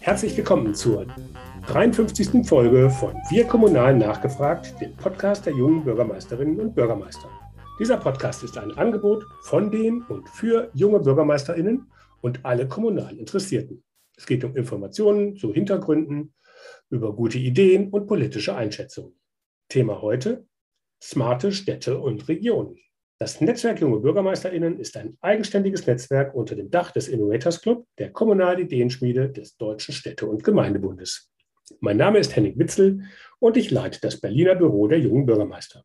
Herzlich willkommen zur 53. Folge von Wir Kommunal nachgefragt, dem Podcast der jungen Bürgermeisterinnen und Bürgermeister. Dieser Podcast ist ein Angebot von den und für junge Bürgermeisterinnen und alle kommunal Interessierten. Es geht um Informationen zu Hintergründen, über gute Ideen und politische Einschätzungen. Thema heute: smarte Städte und Regionen. Das Netzwerk Junge BürgermeisterInnen ist ein eigenständiges Netzwerk unter dem Dach des Innovators Club, der kommunalen Ideenschmiede des Deutschen Städte- und Gemeindebundes. Mein Name ist Henning Witzel und ich leite das Berliner Büro der jungen Bürgermeister.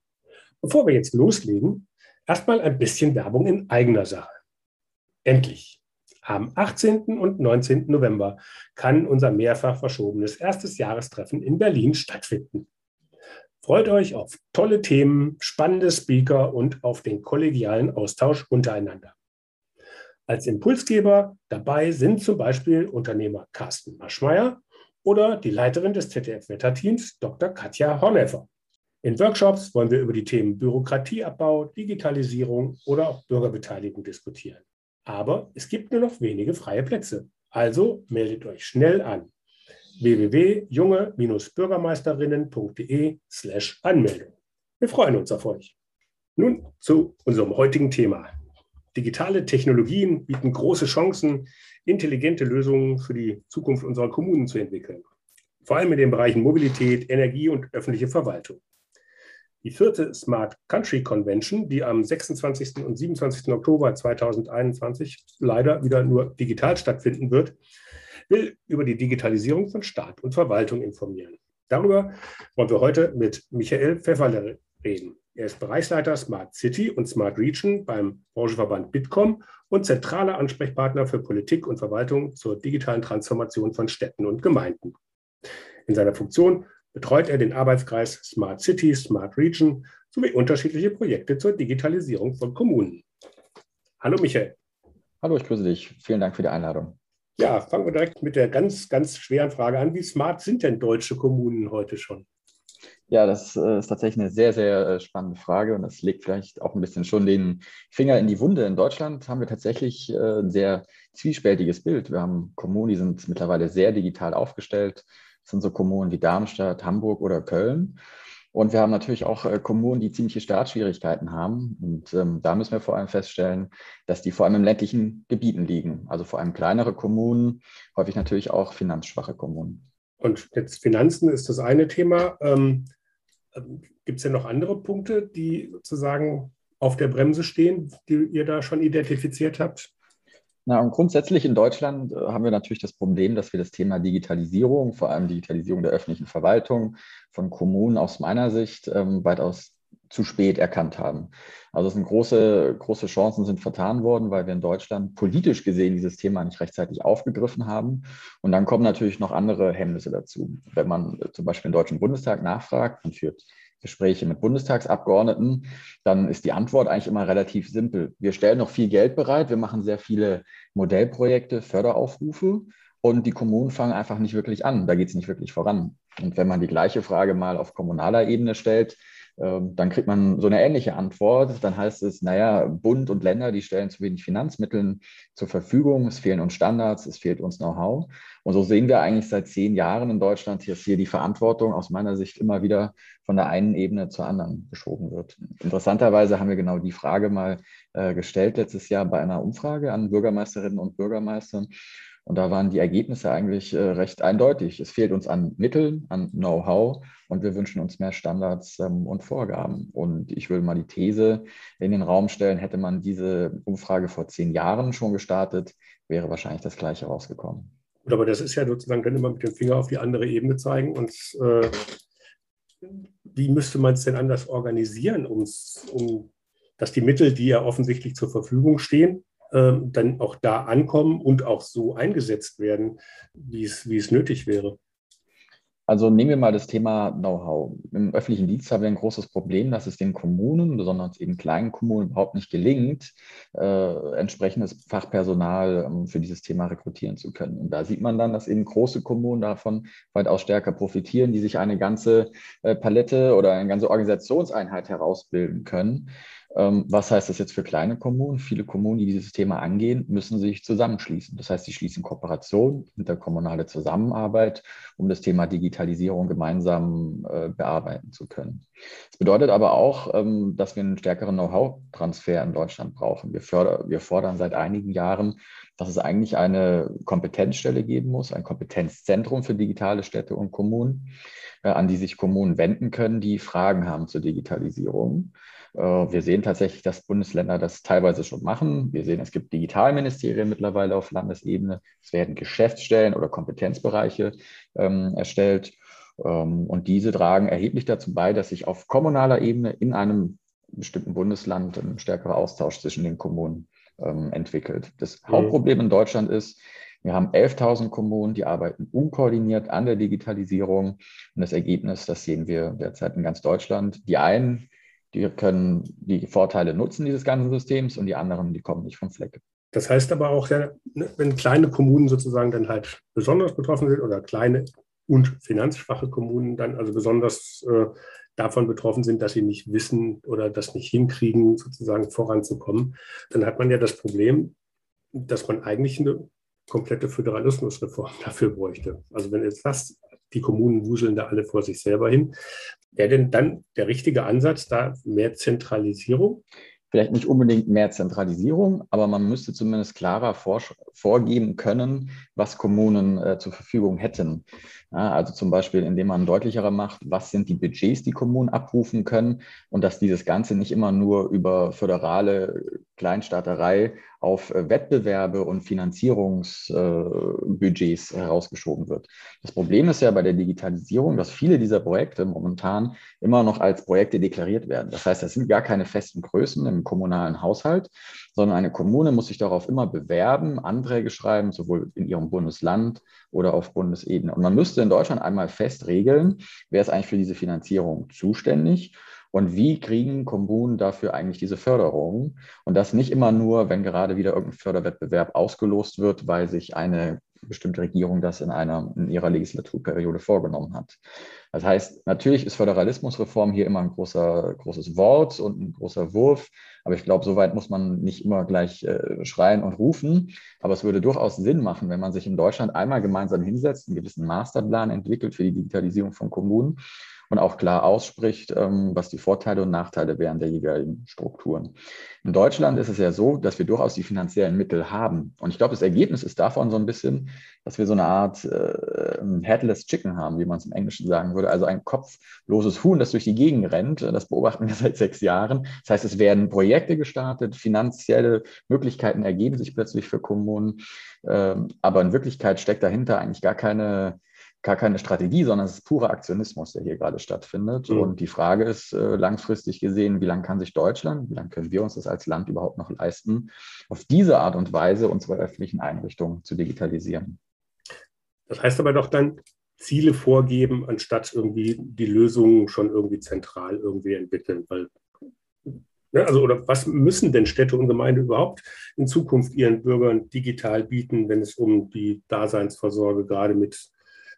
Bevor wir jetzt loslegen, erstmal ein bisschen Werbung in eigener Sache. Endlich! Am 18. und 19. November kann unser mehrfach verschobenes erstes Jahrestreffen in Berlin stattfinden. Freut euch auf tolle Themen, spannende Speaker und auf den kollegialen Austausch untereinander. Als Impulsgeber dabei sind zum Beispiel Unternehmer Carsten Maschmeyer oder die Leiterin des ZDF-Wetterteams Dr. Katja Horneffer. In Workshops wollen wir über die Themen Bürokratieabbau, Digitalisierung oder auch Bürgerbeteiligung diskutieren. Aber es gibt nur noch wenige freie Plätze. Also meldet euch schnell an www.junge-bürgermeisterinnen.de slash Anmeldung. Wir freuen uns auf euch. Nun zu unserem heutigen Thema. Digitale Technologien bieten große Chancen, intelligente Lösungen für die Zukunft unserer Kommunen zu entwickeln. Vor allem in den Bereichen Mobilität, Energie und öffentliche Verwaltung. Die vierte Smart Country Convention, die am 26. und 27. Oktober 2021 leider wieder nur digital stattfinden wird, will über die Digitalisierung von Staat und Verwaltung informieren. Darüber wollen wir heute mit Michael Pfefferle reden. Er ist Bereichsleiter Smart City und Smart Region beim Branchenverband Bitkom und zentraler Ansprechpartner für Politik und Verwaltung zur digitalen Transformation von Städten und Gemeinden. In seiner Funktion betreut er den Arbeitskreis Smart City, Smart Region sowie unterschiedliche Projekte zur Digitalisierung von Kommunen. Hallo Michael. Hallo, ich grüße dich. Vielen Dank für die Einladung. Ja, fangen wir direkt mit der ganz, ganz schweren Frage an. Wie smart sind denn deutsche Kommunen heute schon? Ja, das äh, ist tatsächlich eine sehr, sehr äh, spannende Frage und das legt vielleicht auch ein bisschen schon den Finger in die Wunde. In Deutschland haben wir tatsächlich äh, ein sehr zwiespältiges Bild. Wir haben Kommunen, die sind mittlerweile sehr digital aufgestellt. Das sind so Kommunen wie Darmstadt, Hamburg oder Köln. Und wir haben natürlich auch äh, Kommunen, die ziemliche Startschwierigkeiten haben. Und ähm, da müssen wir vor allem feststellen, dass die vor allem in ländlichen Gebieten liegen. Also vor allem kleinere Kommunen, häufig natürlich auch finanzschwache Kommunen. Und jetzt Finanzen ist das eine Thema. Ähm, ähm Gibt es denn noch andere Punkte, die sozusagen auf der Bremse stehen, die ihr da schon identifiziert habt? Na, und grundsätzlich in Deutschland äh, haben wir natürlich das Problem, dass wir das Thema Digitalisierung, vor allem Digitalisierung der öffentlichen Verwaltung von Kommunen aus meiner Sicht ähm, weitaus zu spät erkannt haben. Also es sind große, große Chancen sind vertan worden, weil wir in Deutschland politisch gesehen dieses Thema nicht rechtzeitig aufgegriffen haben. Und dann kommen natürlich noch andere Hemmnisse dazu. Wenn man zum Beispiel den Deutschen Bundestag nachfragt, man führt Gespräche mit Bundestagsabgeordneten, dann ist die Antwort eigentlich immer relativ simpel. Wir stellen noch viel Geld bereit, wir machen sehr viele Modellprojekte, Förderaufrufe und die Kommunen fangen einfach nicht wirklich an. Da geht es nicht wirklich voran. Und wenn man die gleiche Frage mal auf kommunaler Ebene stellt, dann kriegt man so eine ähnliche Antwort. Dann heißt es, naja, Bund und Länder, die stellen zu wenig Finanzmittel zur Verfügung, es fehlen uns Standards, es fehlt uns Know-how. Und so sehen wir eigentlich seit zehn Jahren in Deutschland, dass hier die Verantwortung aus meiner Sicht immer wieder von der einen Ebene zur anderen geschoben wird. Interessanterweise haben wir genau die Frage mal äh, gestellt letztes Jahr bei einer Umfrage an Bürgermeisterinnen und Bürgermeistern. Und da waren die Ergebnisse eigentlich äh, recht eindeutig. Es fehlt uns an Mitteln, an Know-how und wir wünschen uns mehr Standards ähm, und Vorgaben. Und ich will mal die These in den Raum stellen, hätte man diese Umfrage vor zehn Jahren schon gestartet, wäre wahrscheinlich das Gleiche rausgekommen. Gut, aber das ist ja sozusagen, dann immer mit dem Finger auf die andere Ebene zeigen. Und äh, wie müsste man es denn anders organisieren, um, dass die Mittel, die ja offensichtlich zur Verfügung stehen, ähm, dann auch da ankommen und auch so eingesetzt werden, wie es, wie es nötig wäre. Also nehmen wir mal das Thema Know-how. Im öffentlichen Dienst haben wir ein großes Problem, dass es den Kommunen, besonders eben kleinen Kommunen, überhaupt nicht gelingt, äh, entsprechendes Fachpersonal ähm, für dieses Thema rekrutieren zu können. Und da sieht man dann, dass eben große Kommunen davon weitaus stärker profitieren, die sich eine ganze äh, Palette oder eine ganze Organisationseinheit herausbilden können. Ähm, was heißt das jetzt für kleine Kommunen? Viele Kommunen, die dieses Thema angehen, müssen sich zusammenschließen. Das heißt, sie schließen Kooperation, interkommunale Zusammenarbeit, um das Thema Digitalisierung gemeinsam äh, bearbeiten zu können. Das bedeutet aber auch, ähm, dass wir einen stärkeren Know-how-Transfer in Deutschland brauchen. Wir, förder, wir fordern seit einigen Jahren, dass es eigentlich eine Kompetenzstelle geben muss, ein Kompetenzzentrum für digitale Städte und Kommunen, äh, an die sich Kommunen wenden können, die Fragen haben zur Digitalisierung. Äh, wir sehen tatsächlich, dass Bundesländer das teilweise schon machen. Wir sehen, es gibt Digitalministerien mittlerweile auf Landesebene. Es werden Geschäftsstellen oder Kompetenzbereiche ähm, erstellt. Ähm, und diese tragen erheblich dazu bei, dass sich auf kommunaler Ebene in einem bestimmten Bundesland ein stärkerer Austausch zwischen den Kommunen ähm, entwickelt. Das mhm. Hauptproblem in Deutschland ist, wir haben 11.000 Kommunen, die arbeiten unkoordiniert an der Digitalisierung. Und das Ergebnis, das sehen wir derzeit in ganz Deutschland. Die einen, die können die Vorteile nutzen dieses ganzen Systems und die anderen, die kommen nicht vom Fleck. Das heißt aber auch, ne, wenn kleine Kommunen sozusagen dann halt besonders betroffen sind oder kleine und finanzschwache Kommunen dann also besonders äh, davon betroffen sind, dass sie nicht wissen oder das nicht hinkriegen, sozusagen voranzukommen, dann hat man ja das Problem, dass man eigentlich eine komplette Föderalismusreform dafür bräuchte. Also wenn jetzt das, die Kommunen wuseln da alle vor sich selber hin, wäre denn dann der richtige Ansatz da mehr Zentralisierung? vielleicht nicht unbedingt mehr Zentralisierung, aber man müsste zumindest klarer vorgeben können, was Kommunen äh, zur Verfügung hätten. Ja, also zum Beispiel, indem man deutlicherer macht, was sind die Budgets, die Kommunen abrufen können und dass dieses Ganze nicht immer nur über föderale Kleinstaaterei auf äh, Wettbewerbe und Finanzierungsbudgets äh, herausgeschoben wird. Das Problem ist ja bei der Digitalisierung, dass viele dieser Projekte momentan immer noch als Projekte deklariert werden. Das heißt, das sind gar keine festen Größen im kommunalen Haushalt, sondern eine Kommune muss sich darauf immer bewerben, Anträge schreiben, sowohl in ihrem Bundesland oder auf Bundesebene. Und man müsste in Deutschland einmal fest regeln, wer ist eigentlich für diese Finanzierung zuständig und wie kriegen Kommunen dafür eigentlich diese Förderung? Und das nicht immer nur, wenn gerade wieder irgendein Förderwettbewerb ausgelost wird, weil sich eine bestimmte Regierung das in, einer, in ihrer Legislaturperiode vorgenommen hat. Das heißt, natürlich ist Föderalismusreform hier immer ein großer, großes Wort und ein großer Wurf, aber ich glaube, so weit muss man nicht immer gleich äh, schreien und rufen. Aber es würde durchaus Sinn machen, wenn man sich in Deutschland einmal gemeinsam hinsetzt, einen gewissen Masterplan entwickelt für die Digitalisierung von Kommunen und auch klar ausspricht, ähm, was die Vorteile und Nachteile wären der jeweiligen Strukturen. In Deutschland ist es ja so, dass wir durchaus die finanziellen Mittel haben. Und ich glaube, das Ergebnis ist davon so ein bisschen, dass wir so eine Art äh, Headless Chicken haben, wie man es im Englischen sagen würde. Also ein kopfloses Huhn, das durch die Gegend rennt. Das beobachten wir seit sechs Jahren. Das heißt, es werden Projekte gestartet, finanzielle Möglichkeiten ergeben sich plötzlich für Kommunen. Ähm, aber in Wirklichkeit steckt dahinter eigentlich gar keine gar keine Strategie, sondern es ist purer Aktionismus, der hier gerade stattfindet. Mhm. Und die Frage ist äh, langfristig gesehen, wie lange kann sich Deutschland, wie lange können wir uns das als Land überhaupt noch leisten, auf diese Art und Weise unsere öffentlichen Einrichtungen zu digitalisieren. Das heißt aber doch dann, Ziele vorgeben, anstatt irgendwie die Lösungen schon irgendwie zentral irgendwie entwickeln, weil ne, also, oder was müssen denn Städte und Gemeinden überhaupt in Zukunft ihren Bürgern digital bieten, wenn es um die Daseinsvorsorge gerade mit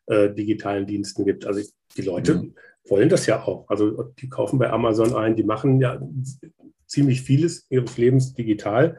äh, digitalen Diensten gibt. Also die Leute mhm. wollen das ja auch. Also die kaufen bei Amazon ein, die machen ja ziemlich vieles ihres Lebens digital.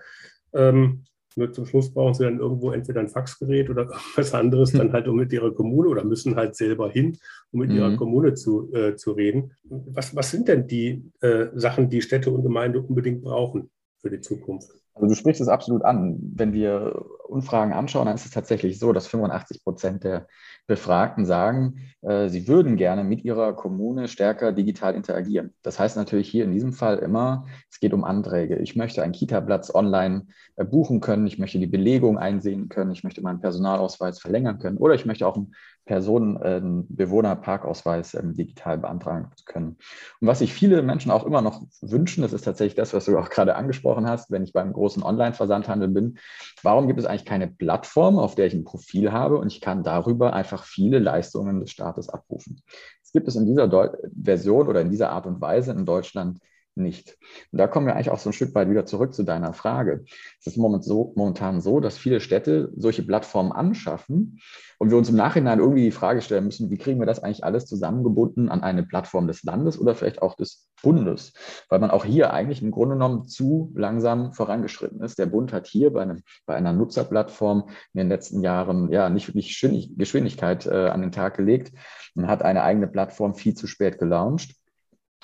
Ähm, nur zum Schluss brauchen sie dann irgendwo entweder ein Faxgerät oder was anderes, dann halt um mit ihrer Kommune oder müssen halt selber hin, um mit mhm. ihrer Kommune zu, äh, zu reden. Was, was sind denn die äh, Sachen, die Städte und Gemeinde unbedingt brauchen für die Zukunft? Also du sprichst es absolut an. Wenn wir Umfragen anschauen, dann ist es tatsächlich so, dass 85 Prozent der Befragten sagen, äh, sie würden gerne mit ihrer Kommune stärker digital interagieren. Das heißt natürlich hier in diesem Fall immer, es geht um Anträge. Ich möchte einen Kita-Platz online äh, buchen können, ich möchte die Belegung einsehen können, ich möchte meinen Personalausweis verlängern können oder ich möchte auch einen Personen, äh, Bewohnerparkausweis ähm, digital beantragen können. Und was sich viele Menschen auch immer noch wünschen, das ist tatsächlich das, was du auch gerade angesprochen hast, wenn ich beim großen Online-Versandhandel bin. Warum gibt es eigentlich keine Plattform, auf der ich ein Profil habe und ich kann darüber einfach viele Leistungen des Staates abrufen? Es gibt es in dieser Deu Version oder in dieser Art und Weise in Deutschland nicht. Und da kommen wir eigentlich auch so ein Stück weit wieder zurück zu deiner Frage. Es ist momentan so, dass viele Städte solche Plattformen anschaffen und wir uns im Nachhinein irgendwie die Frage stellen müssen, wie kriegen wir das eigentlich alles zusammengebunden an eine Plattform des Landes oder vielleicht auch des Bundes, weil man auch hier eigentlich im Grunde genommen zu langsam vorangeschritten ist. Der Bund hat hier bei, einem, bei einer Nutzerplattform in den letzten Jahren ja nicht wirklich Geschwindigkeit äh, an den Tag gelegt und hat eine eigene Plattform viel zu spät gelauncht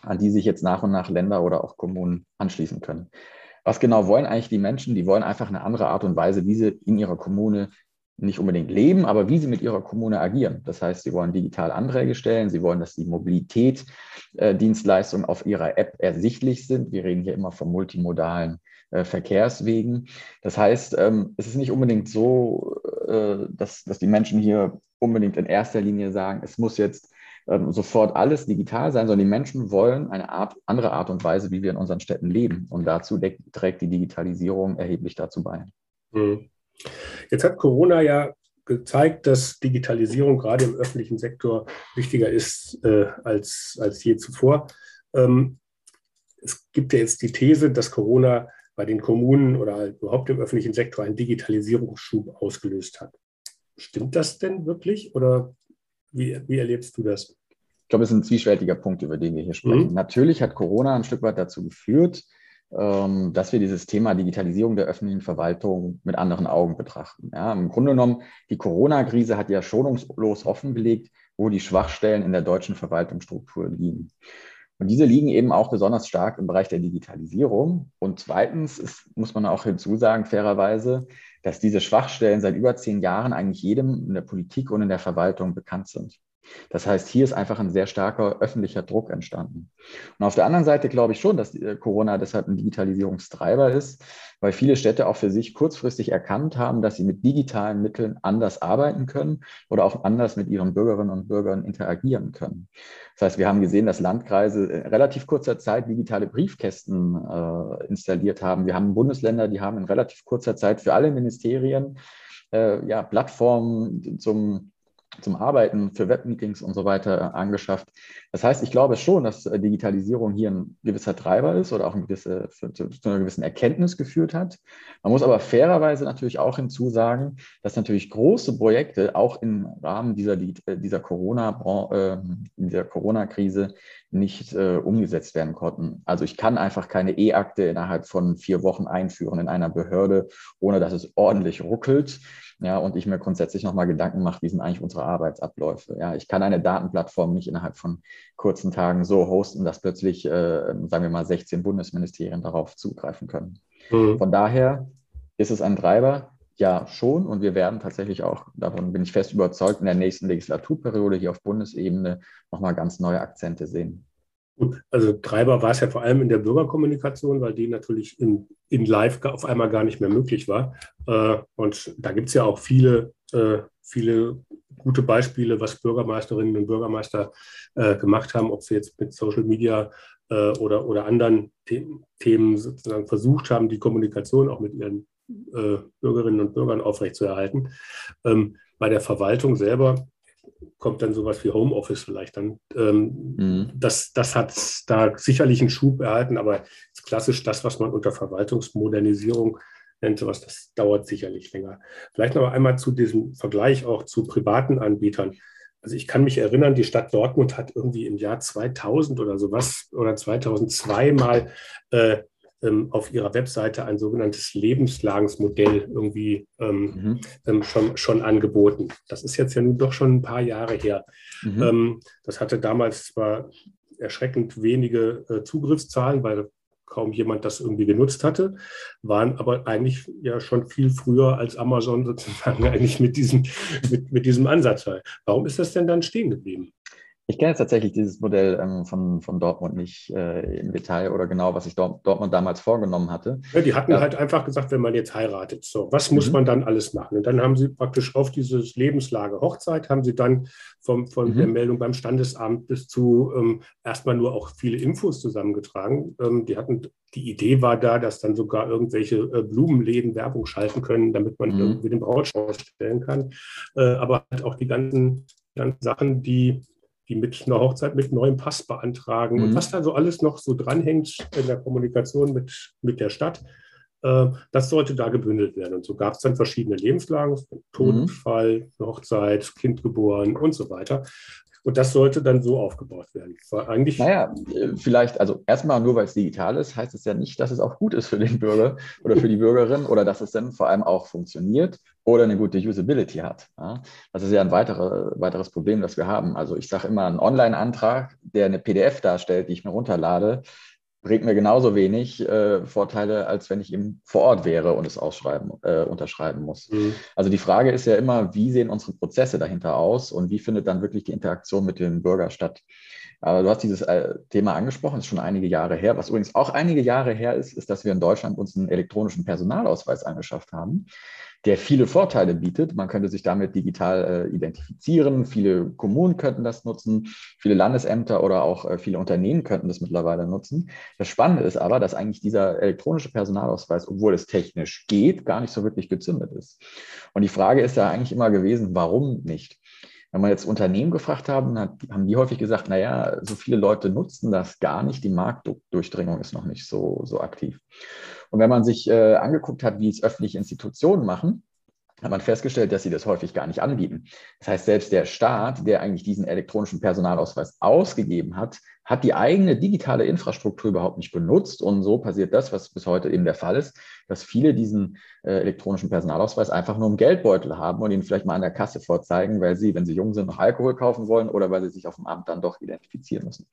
an die sich jetzt nach und nach Länder oder auch Kommunen anschließen können. Was genau wollen eigentlich die Menschen? Die wollen einfach eine andere Art und Weise, wie sie in ihrer Kommune nicht unbedingt leben, aber wie sie mit ihrer Kommune agieren. Das heißt, sie wollen digital Anträge stellen, sie wollen, dass die Mobilitätsdienstleistungen äh, auf ihrer App ersichtlich sind. Wir reden hier immer von multimodalen äh, Verkehrswegen. Das heißt, ähm, es ist nicht unbedingt so, äh, dass, dass die Menschen hier unbedingt in erster Linie sagen, es muss jetzt ähm, sofort alles digital sein, sondern die Menschen wollen eine Art, andere Art und Weise, wie wir in unseren Städten leben. Und dazu trägt die Digitalisierung erheblich dazu bei. Hm. Jetzt hat Corona ja gezeigt, dass Digitalisierung gerade im öffentlichen Sektor wichtiger ist äh, als, als je zuvor. Ähm, es gibt ja jetzt die These, dass Corona bei den Kommunen oder überhaupt im öffentlichen Sektor einen Digitalisierungsschub ausgelöst hat. Stimmt das denn wirklich oder wie, wie erlebst du das? Ich glaube, es ist ein zwiespältiger Punkt, über den wir hier sprechen. Mhm. Natürlich hat Corona ein Stück weit dazu geführt, ähm, dass wir dieses Thema Digitalisierung der öffentlichen Verwaltung mit anderen Augen betrachten. Ja, Im Grunde genommen, die Corona-Krise hat ja schonungslos offengelegt, wo die Schwachstellen in der deutschen Verwaltungsstruktur liegen. Und diese liegen eben auch besonders stark im Bereich der Digitalisierung. Und zweitens ist, muss man auch hinzusagen, fairerweise, dass diese Schwachstellen seit über zehn Jahren eigentlich jedem in der Politik und in der Verwaltung bekannt sind. Das heißt, hier ist einfach ein sehr starker öffentlicher Druck entstanden. Und auf der anderen Seite glaube ich schon, dass äh, Corona deshalb ein Digitalisierungstreiber ist, weil viele Städte auch für sich kurzfristig erkannt haben, dass sie mit digitalen Mitteln anders arbeiten können oder auch anders mit ihren Bürgerinnen und Bürgern interagieren können. Das heißt, wir haben gesehen, dass Landkreise in relativ kurzer Zeit digitale Briefkästen äh, installiert haben. Wir haben Bundesländer, die haben in relativ kurzer Zeit für alle Ministerien äh, ja, Plattformen zum zum Arbeiten, für Webmeetings und so weiter äh, angeschafft. Das heißt, ich glaube schon, dass äh, Digitalisierung hier ein gewisser Treiber ist oder auch ein gewisse, zu, zu einer gewissen Erkenntnis geführt hat. Man muss aber fairerweise natürlich auch hinzusagen, dass natürlich große Projekte auch im Rahmen dieser, äh, dieser Corona-Krise Corona nicht äh, umgesetzt werden konnten. Also ich kann einfach keine E-Akte innerhalb von vier Wochen einführen in einer Behörde, ohne dass es ordentlich ruckelt. Ja, und ich mir grundsätzlich nochmal Gedanken mache, wie sind eigentlich unsere Arbeitsabläufe. Ja, ich kann eine Datenplattform nicht innerhalb von kurzen Tagen so hosten, dass plötzlich, äh, sagen wir mal, 16 Bundesministerien darauf zugreifen können. Mhm. Von daher ist es ein Treiber, ja, schon. Und wir werden tatsächlich auch, davon bin ich fest überzeugt, in der nächsten Legislaturperiode hier auf Bundesebene nochmal ganz neue Akzente sehen. Gut, also Treiber war es ja vor allem in der Bürgerkommunikation, weil die natürlich in, in Live auf einmal gar nicht mehr möglich war. Äh, und da gibt es ja auch viele, äh, viele gute Beispiele, was Bürgermeisterinnen und Bürgermeister äh, gemacht haben, ob sie jetzt mit Social Media oder, oder anderen Themen sozusagen versucht haben, die Kommunikation auch mit ihren Bürgerinnen und Bürgern aufrechtzuerhalten. Ähm, bei der Verwaltung selber kommt dann sowas wie Homeoffice vielleicht dann. Ähm, mhm. das, das hat da sicherlich einen Schub erhalten, aber klassisch das, was man unter Verwaltungsmodernisierung nennt, sowas, das dauert sicherlich länger. Vielleicht noch einmal zu diesem Vergleich auch zu privaten Anbietern. Also ich kann mich erinnern, die Stadt Dortmund hat irgendwie im Jahr 2000 oder sowas oder 2002 mal äh, ähm, auf ihrer Webseite ein sogenanntes Lebenslagensmodell irgendwie ähm, mhm. ähm, schon, schon angeboten. Das ist jetzt ja nun doch schon ein paar Jahre her. Mhm. Ähm, das hatte damals zwar erschreckend wenige äh, Zugriffszahlen, weil kaum jemand das irgendwie genutzt hatte, waren aber eigentlich ja schon viel früher als Amazon sozusagen eigentlich mit diesem, mit, mit diesem Ansatz. Warum ist das denn dann stehen geblieben? Ich kenne jetzt tatsächlich dieses Modell ähm, von, von Dortmund nicht äh, im Detail oder genau, was sich Dort, Dortmund damals vorgenommen hatte. Ja, die hatten ja. halt einfach gesagt, wenn man jetzt heiratet, so, was muss mhm. man dann alles machen? Und dann haben sie praktisch auf dieses Lebenslage Hochzeit, haben sie dann vom, von mhm. der Meldung beim Standesamt bis zu ähm, erstmal nur auch viele Infos zusammengetragen. Ähm, die hatten, die Idee war da, dass dann sogar irgendwelche äh, Blumenläden Werbung schalten können, damit man mhm. irgendwie den Brautstrauß stellen kann. Äh, aber halt auch die ganzen, ganzen Sachen, die die mit einer Hochzeit mit neuem Pass beantragen mhm. und was da so alles noch so dranhängt in der Kommunikation mit, mit der Stadt. Äh, das sollte da gebündelt werden. Und so gab es dann verschiedene Lebenslagen, Todesfall, mhm. Hochzeit, Kind geboren und so weiter. Und das sollte dann so aufgebaut werden. Eigentlich naja, äh, vielleicht, also erstmal nur weil es digital ist, heißt es ja nicht, dass es auch gut ist für den Bürger oder für die Bürgerin oder dass es dann vor allem auch funktioniert oder eine gute Usability hat. Das ist ja ein weitere, weiteres Problem, das wir haben. Also ich sage immer, ein Online-Antrag, der eine PDF darstellt, die ich mir runterlade, bringt mir genauso wenig äh, Vorteile, als wenn ich eben vor Ort wäre und es ausschreiben, äh, unterschreiben muss. Mhm. Also die Frage ist ja immer, wie sehen unsere Prozesse dahinter aus und wie findet dann wirklich die Interaktion mit dem Bürger statt? Aber du hast dieses äh, Thema angesprochen, ist schon einige Jahre her. Was übrigens auch einige Jahre her ist, ist, dass wir in Deutschland uns einen elektronischen Personalausweis angeschafft haben der viele Vorteile bietet. Man könnte sich damit digital äh, identifizieren. Viele Kommunen könnten das nutzen, viele Landesämter oder auch äh, viele Unternehmen könnten das mittlerweile nutzen. Das Spannende ist aber, dass eigentlich dieser elektronische Personalausweis, obwohl es technisch geht, gar nicht so wirklich gezündet ist. Und die Frage ist ja eigentlich immer gewesen, warum nicht? Wenn wir jetzt Unternehmen gefragt haben, haben die häufig gesagt, naja, so viele Leute nutzen das gar nicht, die Marktdurchdringung ist noch nicht so, so aktiv. Und wenn man sich äh, angeguckt hat, wie es öffentliche Institutionen machen, hat man festgestellt, dass sie das häufig gar nicht anbieten. Das heißt, selbst der Staat, der eigentlich diesen elektronischen Personalausweis ausgegeben hat, hat die eigene digitale Infrastruktur überhaupt nicht benutzt. Und so passiert das, was bis heute eben der Fall ist, dass viele diesen äh, elektronischen Personalausweis einfach nur im Geldbeutel haben und ihn vielleicht mal an der Kasse vorzeigen, weil sie, wenn sie jung sind, noch Alkohol kaufen wollen oder weil sie sich auf dem Amt dann doch identifizieren müssen.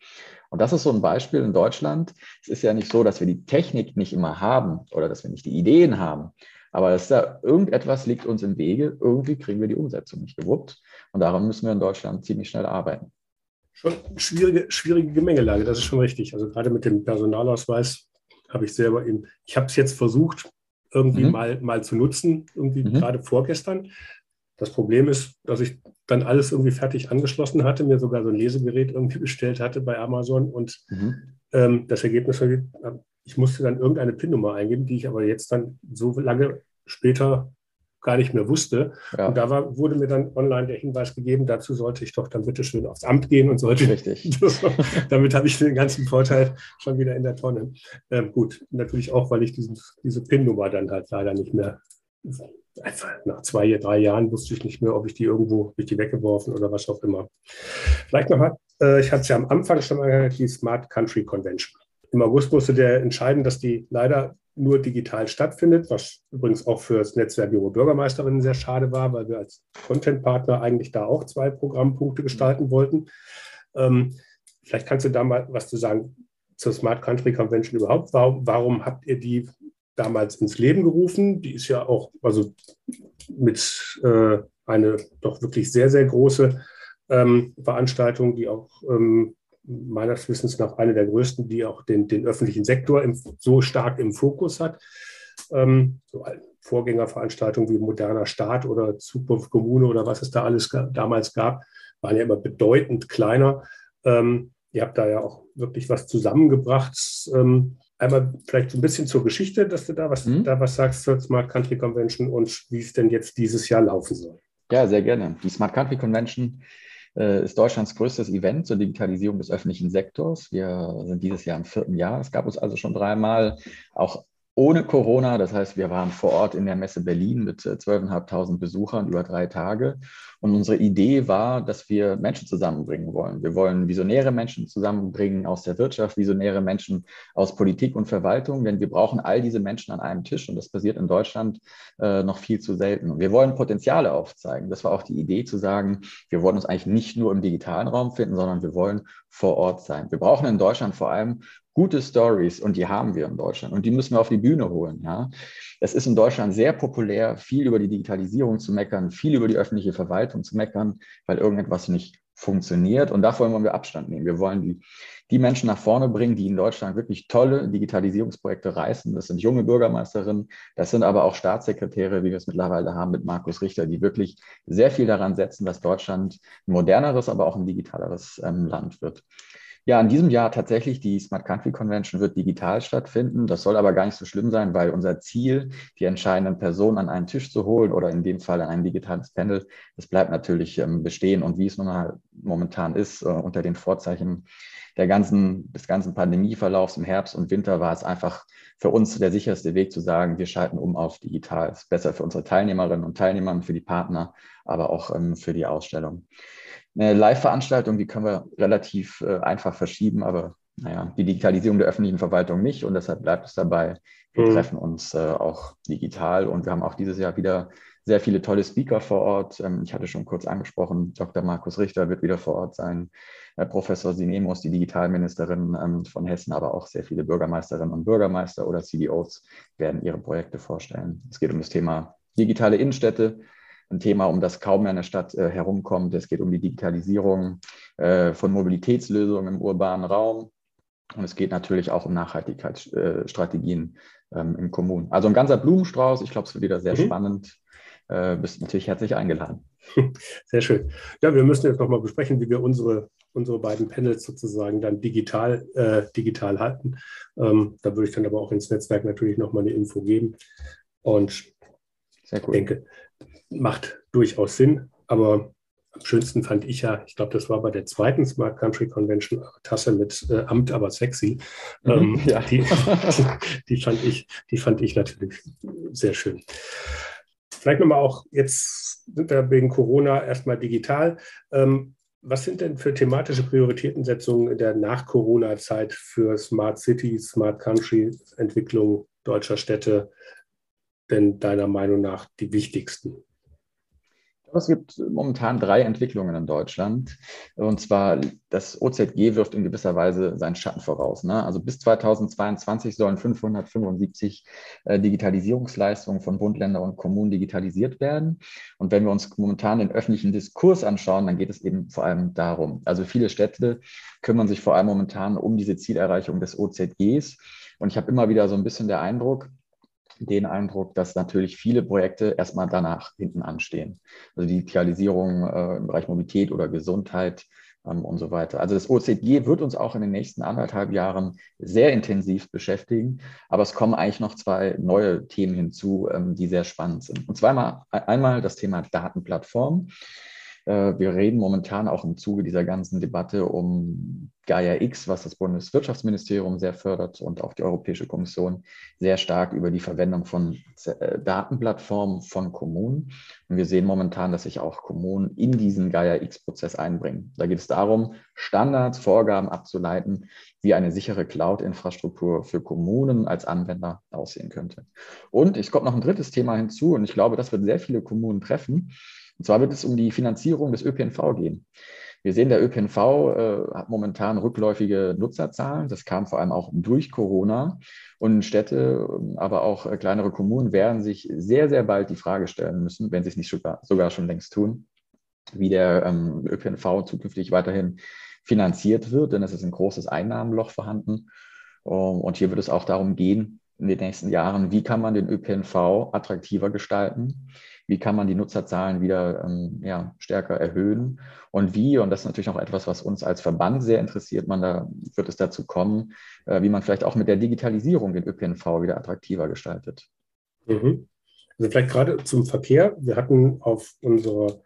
Und das ist so ein Beispiel in Deutschland. Es ist ja nicht so, dass wir die Technik nicht immer haben oder dass wir nicht die Ideen haben. Aber es da irgendetwas liegt uns im Wege. Irgendwie kriegen wir die Umsetzung nicht gewuppt. Und daran müssen wir in Deutschland ziemlich schnell arbeiten. Schon schwierige, schwierige Gemengelage, das ist schon richtig. Also gerade mit dem Personalausweis habe ich selber eben, ich habe es jetzt versucht, irgendwie mhm. mal, mal zu nutzen, irgendwie mhm. gerade vorgestern. Das Problem ist, dass ich dann alles irgendwie fertig angeschlossen hatte, mir sogar so ein Lesegerät irgendwie bestellt hatte bei Amazon und mhm. ähm, das Ergebnis ich musste dann irgendeine PIN-Nummer eingeben, die ich aber jetzt dann so lange später gar nicht mehr wusste. Ja. Und da war, wurde mir dann online der Hinweis gegeben, dazu sollte ich doch dann bitte schön aufs Amt gehen und sollte. Richtig. damit habe ich den ganzen Vorteil schon wieder in der Tonne. Ähm, gut, natürlich auch, weil ich diesen, diese PIN-Nummer dann halt leider nicht mehr. Einfach nach zwei, drei Jahren wusste ich nicht mehr, ob ich die irgendwo, ob ich die weggeworfen oder was auch immer. Vielleicht noch mal, äh, ich hatte es ja am Anfang schon mal die Smart Country Convention. Im August musste der entscheiden, dass die leider nur digital stattfindet, was übrigens auch für das Netzwerk Junge Bürgermeisterinnen sehr schade war, weil wir als Content-Partner eigentlich da auch zwei Programmpunkte gestalten wollten. Ähm, vielleicht kannst du da mal was zu sagen zur Smart Country Convention überhaupt. Warum, warum habt ihr die damals ins Leben gerufen? Die ist ja auch also mit äh, eine doch wirklich sehr, sehr große ähm, Veranstaltung, die auch ähm, meines Wissens nach eine der größten, die auch den, den öffentlichen Sektor im, so stark im Fokus hat. Ähm, so Vorgängerveranstaltungen wie Moderner Staat oder Zukunft Kommune oder was es da alles damals gab, waren ja immer bedeutend kleiner. Ähm, ihr habt da ja auch wirklich was zusammengebracht. Ähm, einmal vielleicht so ein bisschen zur Geschichte, dass du da was, mhm. da was sagst zur Smart Country Convention und wie es denn jetzt dieses Jahr laufen soll. Ja, sehr gerne. Die Smart Country Convention ist Deutschlands größtes Event zur Digitalisierung des öffentlichen Sektors. Wir sind dieses Jahr im vierten Jahr. Es gab uns also schon dreimal auch ohne Corona. Das heißt, wir waren vor Ort in der Messe Berlin mit 12.500 äh, Besuchern über drei Tage. Und unsere Idee war, dass wir Menschen zusammenbringen wollen. Wir wollen visionäre Menschen zusammenbringen aus der Wirtschaft, visionäre Menschen aus Politik und Verwaltung, denn wir brauchen all diese Menschen an einem Tisch. Und das passiert in Deutschland äh, noch viel zu selten. Und wir wollen Potenziale aufzeigen. Das war auch die Idee zu sagen, wir wollen uns eigentlich nicht nur im digitalen Raum finden, sondern wir wollen vor Ort sein. Wir brauchen in Deutschland vor allem gute Stories und die haben wir in Deutschland und die müssen wir auf die Bühne holen. Ja. Es ist in Deutschland sehr populär, viel über die Digitalisierung zu meckern, viel über die öffentliche Verwaltung zu meckern, weil irgendetwas nicht funktioniert und davor wollen wir Abstand nehmen. Wir wollen die, die Menschen nach vorne bringen, die in Deutschland wirklich tolle Digitalisierungsprojekte reißen. Das sind junge Bürgermeisterinnen, das sind aber auch Staatssekretäre, wie wir es mittlerweile haben mit Markus Richter, die wirklich sehr viel daran setzen, dass Deutschland ein moderneres, aber auch ein digitaleres ähm, Land wird. Ja, in diesem Jahr tatsächlich die Smart Country Convention wird digital stattfinden. Das soll aber gar nicht so schlimm sein, weil unser Ziel, die entscheidenden Personen an einen Tisch zu holen oder in dem Fall an ein digitales Panel, das bleibt natürlich ähm, bestehen. Und wie es nun mal momentan ist, äh, unter den Vorzeichen der ganzen, des ganzen Pandemieverlaufs im Herbst und Winter war es einfach für uns der sicherste Weg zu sagen, wir schalten um auf digital. Das ist besser für unsere Teilnehmerinnen und Teilnehmer, für die Partner, aber auch ähm, für die Ausstellung. Eine Live-Veranstaltung, die können wir relativ äh, einfach verschieben, aber naja, die Digitalisierung der öffentlichen Verwaltung nicht und deshalb bleibt es dabei. Wir mhm. treffen uns äh, auch digital und wir haben auch dieses Jahr wieder sehr viele tolle Speaker vor Ort. Ähm, ich hatte schon kurz angesprochen, Dr. Markus Richter wird wieder vor Ort sein, äh, Professor Sinemus, die Digitalministerin ähm, von Hessen, aber auch sehr viele Bürgermeisterinnen und Bürgermeister oder CDOs werden ihre Projekte vorstellen. Es geht um das Thema digitale Innenstädte, ein Thema, um das kaum mehr in der Stadt äh, herumkommt. Es geht um die Digitalisierung äh, von Mobilitätslösungen im urbanen Raum. Und es geht natürlich auch um Nachhaltigkeitsstrategien ähm, in Kommunen. Also ein ganzer Blumenstrauß. Ich glaube, es wird wieder sehr mhm. spannend. Äh, bist natürlich herzlich eingeladen. Sehr schön. Ja, wir müssen jetzt nochmal besprechen, wie wir unsere, unsere beiden Panels sozusagen dann digital, äh, digital halten. Ähm, da würde ich dann aber auch ins Netzwerk natürlich nochmal eine Info geben. Und ich denke, macht durchaus Sinn. Aber am schönsten fand ich ja, ich glaube, das war bei der zweiten Smart Country Convention, Tasse mit äh, Amt, aber sexy. Mhm, ähm, ja. die, die, fand ich, die fand ich natürlich sehr schön. Vielleicht nochmal auch, jetzt sind wir wegen Corona erstmal digital. Ähm, was sind denn für thematische Prioritätensetzungen in der Nach-Corona-Zeit für Smart City, Smart Country Entwicklung deutscher Städte denn deiner Meinung nach die wichtigsten? Es gibt momentan drei Entwicklungen in Deutschland. Und zwar, das OZG wirft in gewisser Weise seinen Schatten voraus. Ne? Also bis 2022 sollen 575 äh, Digitalisierungsleistungen von Bund, Länder und Kommunen digitalisiert werden. Und wenn wir uns momentan den öffentlichen Diskurs anschauen, dann geht es eben vor allem darum. Also viele Städte kümmern sich vor allem momentan um diese Zielerreichung des OZGs. Und ich habe immer wieder so ein bisschen der Eindruck, den Eindruck, dass natürlich viele Projekte erstmal danach hinten anstehen. Also die Digitalisierung äh, im Bereich Mobilität oder Gesundheit ähm, und so weiter. Also das OCG wird uns auch in den nächsten anderthalb Jahren sehr intensiv beschäftigen, aber es kommen eigentlich noch zwei neue Themen hinzu, ähm, die sehr spannend sind. Und zweimal einmal das Thema Datenplattform. Äh, wir reden momentan auch im Zuge dieser ganzen Debatte um Gaia X, was das Bundeswirtschaftsministerium sehr fördert und auch die Europäische Kommission sehr stark über die Verwendung von äh, Datenplattformen von Kommunen. Und wir sehen momentan, dass sich auch Kommunen in diesen Gaia X-Prozess einbringen. Da geht es darum, Standards, Vorgaben abzuleiten, wie eine sichere Cloud-Infrastruktur für Kommunen als Anwender aussehen könnte. Und es kommt noch ein drittes Thema hinzu, und ich glaube, das wird sehr viele Kommunen treffen. Und zwar wird es um die Finanzierung des ÖPNV gehen. Wir sehen, der ÖPNV äh, hat momentan rückläufige Nutzerzahlen. Das kam vor allem auch durch Corona. Und Städte, aber auch äh, kleinere Kommunen werden sich sehr, sehr bald die Frage stellen müssen, wenn sie es nicht sogar, sogar schon längst tun, wie der ähm, ÖPNV zukünftig weiterhin finanziert wird, denn es ist ein großes Einnahmenloch vorhanden. Um, und hier wird es auch darum gehen, in den nächsten Jahren, wie kann man den ÖPNV attraktiver gestalten? Wie kann man die Nutzerzahlen wieder ähm, ja, stärker erhöhen und wie, und das ist natürlich auch etwas, was uns als Verband sehr interessiert, man da wird es dazu kommen, äh, wie man vielleicht auch mit der Digitalisierung den ÖPNV wieder attraktiver gestaltet. Mhm. Also vielleicht gerade zum Verkehr. Wir hatten auf unserer,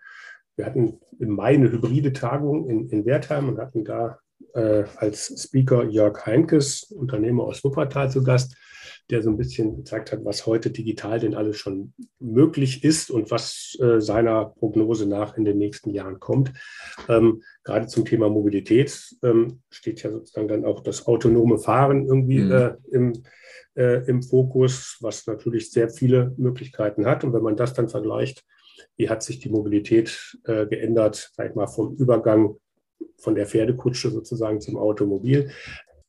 wir hatten im Mai eine hybride Tagung in, in Wertheim und hatten da äh, als Speaker Jörg Heinkes, Unternehmer aus Wuppertal, zu Gast der so ein bisschen gezeigt hat, was heute digital denn alles schon möglich ist und was äh, seiner Prognose nach in den nächsten Jahren kommt. Ähm, gerade zum Thema Mobilität ähm, steht ja sozusagen dann auch das autonome Fahren irgendwie mhm. äh, im, äh, im Fokus, was natürlich sehr viele Möglichkeiten hat. Und wenn man das dann vergleicht, wie hat sich die Mobilität äh, geändert, sag ich mal, vom Übergang von der Pferdekutsche sozusagen zum Automobil.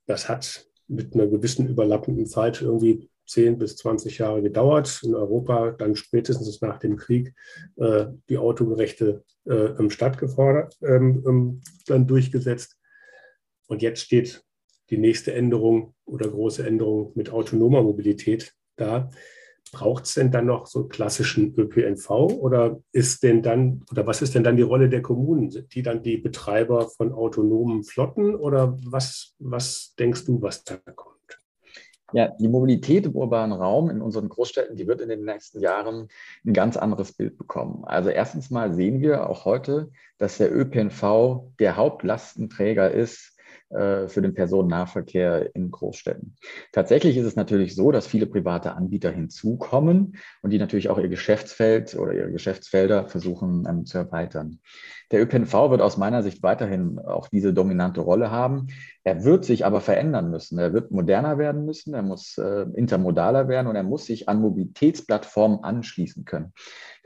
Das hat mit einer gewissen überlappenden Zeit irgendwie 10 bis 20 Jahre gedauert. In Europa dann spätestens nach dem Krieg äh, die autogerechte äh, Stadt gefordert, ähm, ähm, dann durchgesetzt. Und jetzt steht die nächste Änderung oder große Änderung mit autonomer Mobilität da. Braucht es denn dann noch so klassischen ÖPNV oder ist denn dann, oder was ist denn dann die Rolle der Kommunen? Sind die dann die Betreiber von autonomen Flotten oder was, was denkst du, was da kommt? Ja, die Mobilität im urbanen Raum in unseren Großstädten, die wird in den nächsten Jahren ein ganz anderes Bild bekommen. Also erstens mal sehen wir auch heute, dass der ÖPNV der Hauptlastenträger ist äh, für den Personennahverkehr in Großstädten. Tatsächlich ist es natürlich so, dass viele private Anbieter hinzukommen und die natürlich auch ihr Geschäftsfeld oder ihre Geschäftsfelder versuchen ähm, zu erweitern. Der ÖPNV wird aus meiner Sicht weiterhin auch diese dominante Rolle haben. Er wird sich aber verändern müssen. Er wird moderner werden müssen, er muss äh, intermodaler werden und er muss sich an Mobilitätsplattformen anschließen können.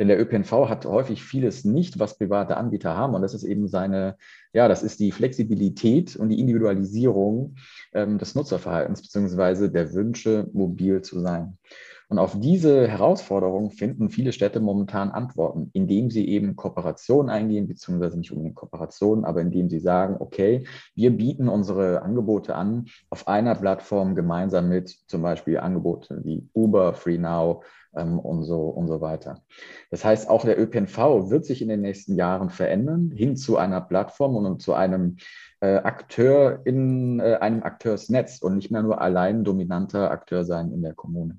Denn der ÖPNV hat häufig vieles nicht, was private Anbieter haben. Und das ist eben seine, ja, das ist die Flexibilität und die Individualisierung ähm, des Nutzerverhaltens beziehungsweise der Wünsche, mobil zu sein. Und auf diese Herausforderung finden viele Städte momentan Antworten, indem sie eben Kooperationen eingehen, beziehungsweise nicht unbedingt Kooperationen, aber indem sie sagen, okay, wir bieten unsere Angebote an auf einer Plattform gemeinsam mit zum Beispiel Angebote wie Uber, FreeNow, ähm, und, so, und so weiter. Das heißt, auch der ÖPNV wird sich in den nächsten Jahren verändern, hin zu einer Plattform und zu einem äh, Akteur in äh, einem Akteursnetz und nicht mehr nur allein dominanter Akteur sein in der Kommune.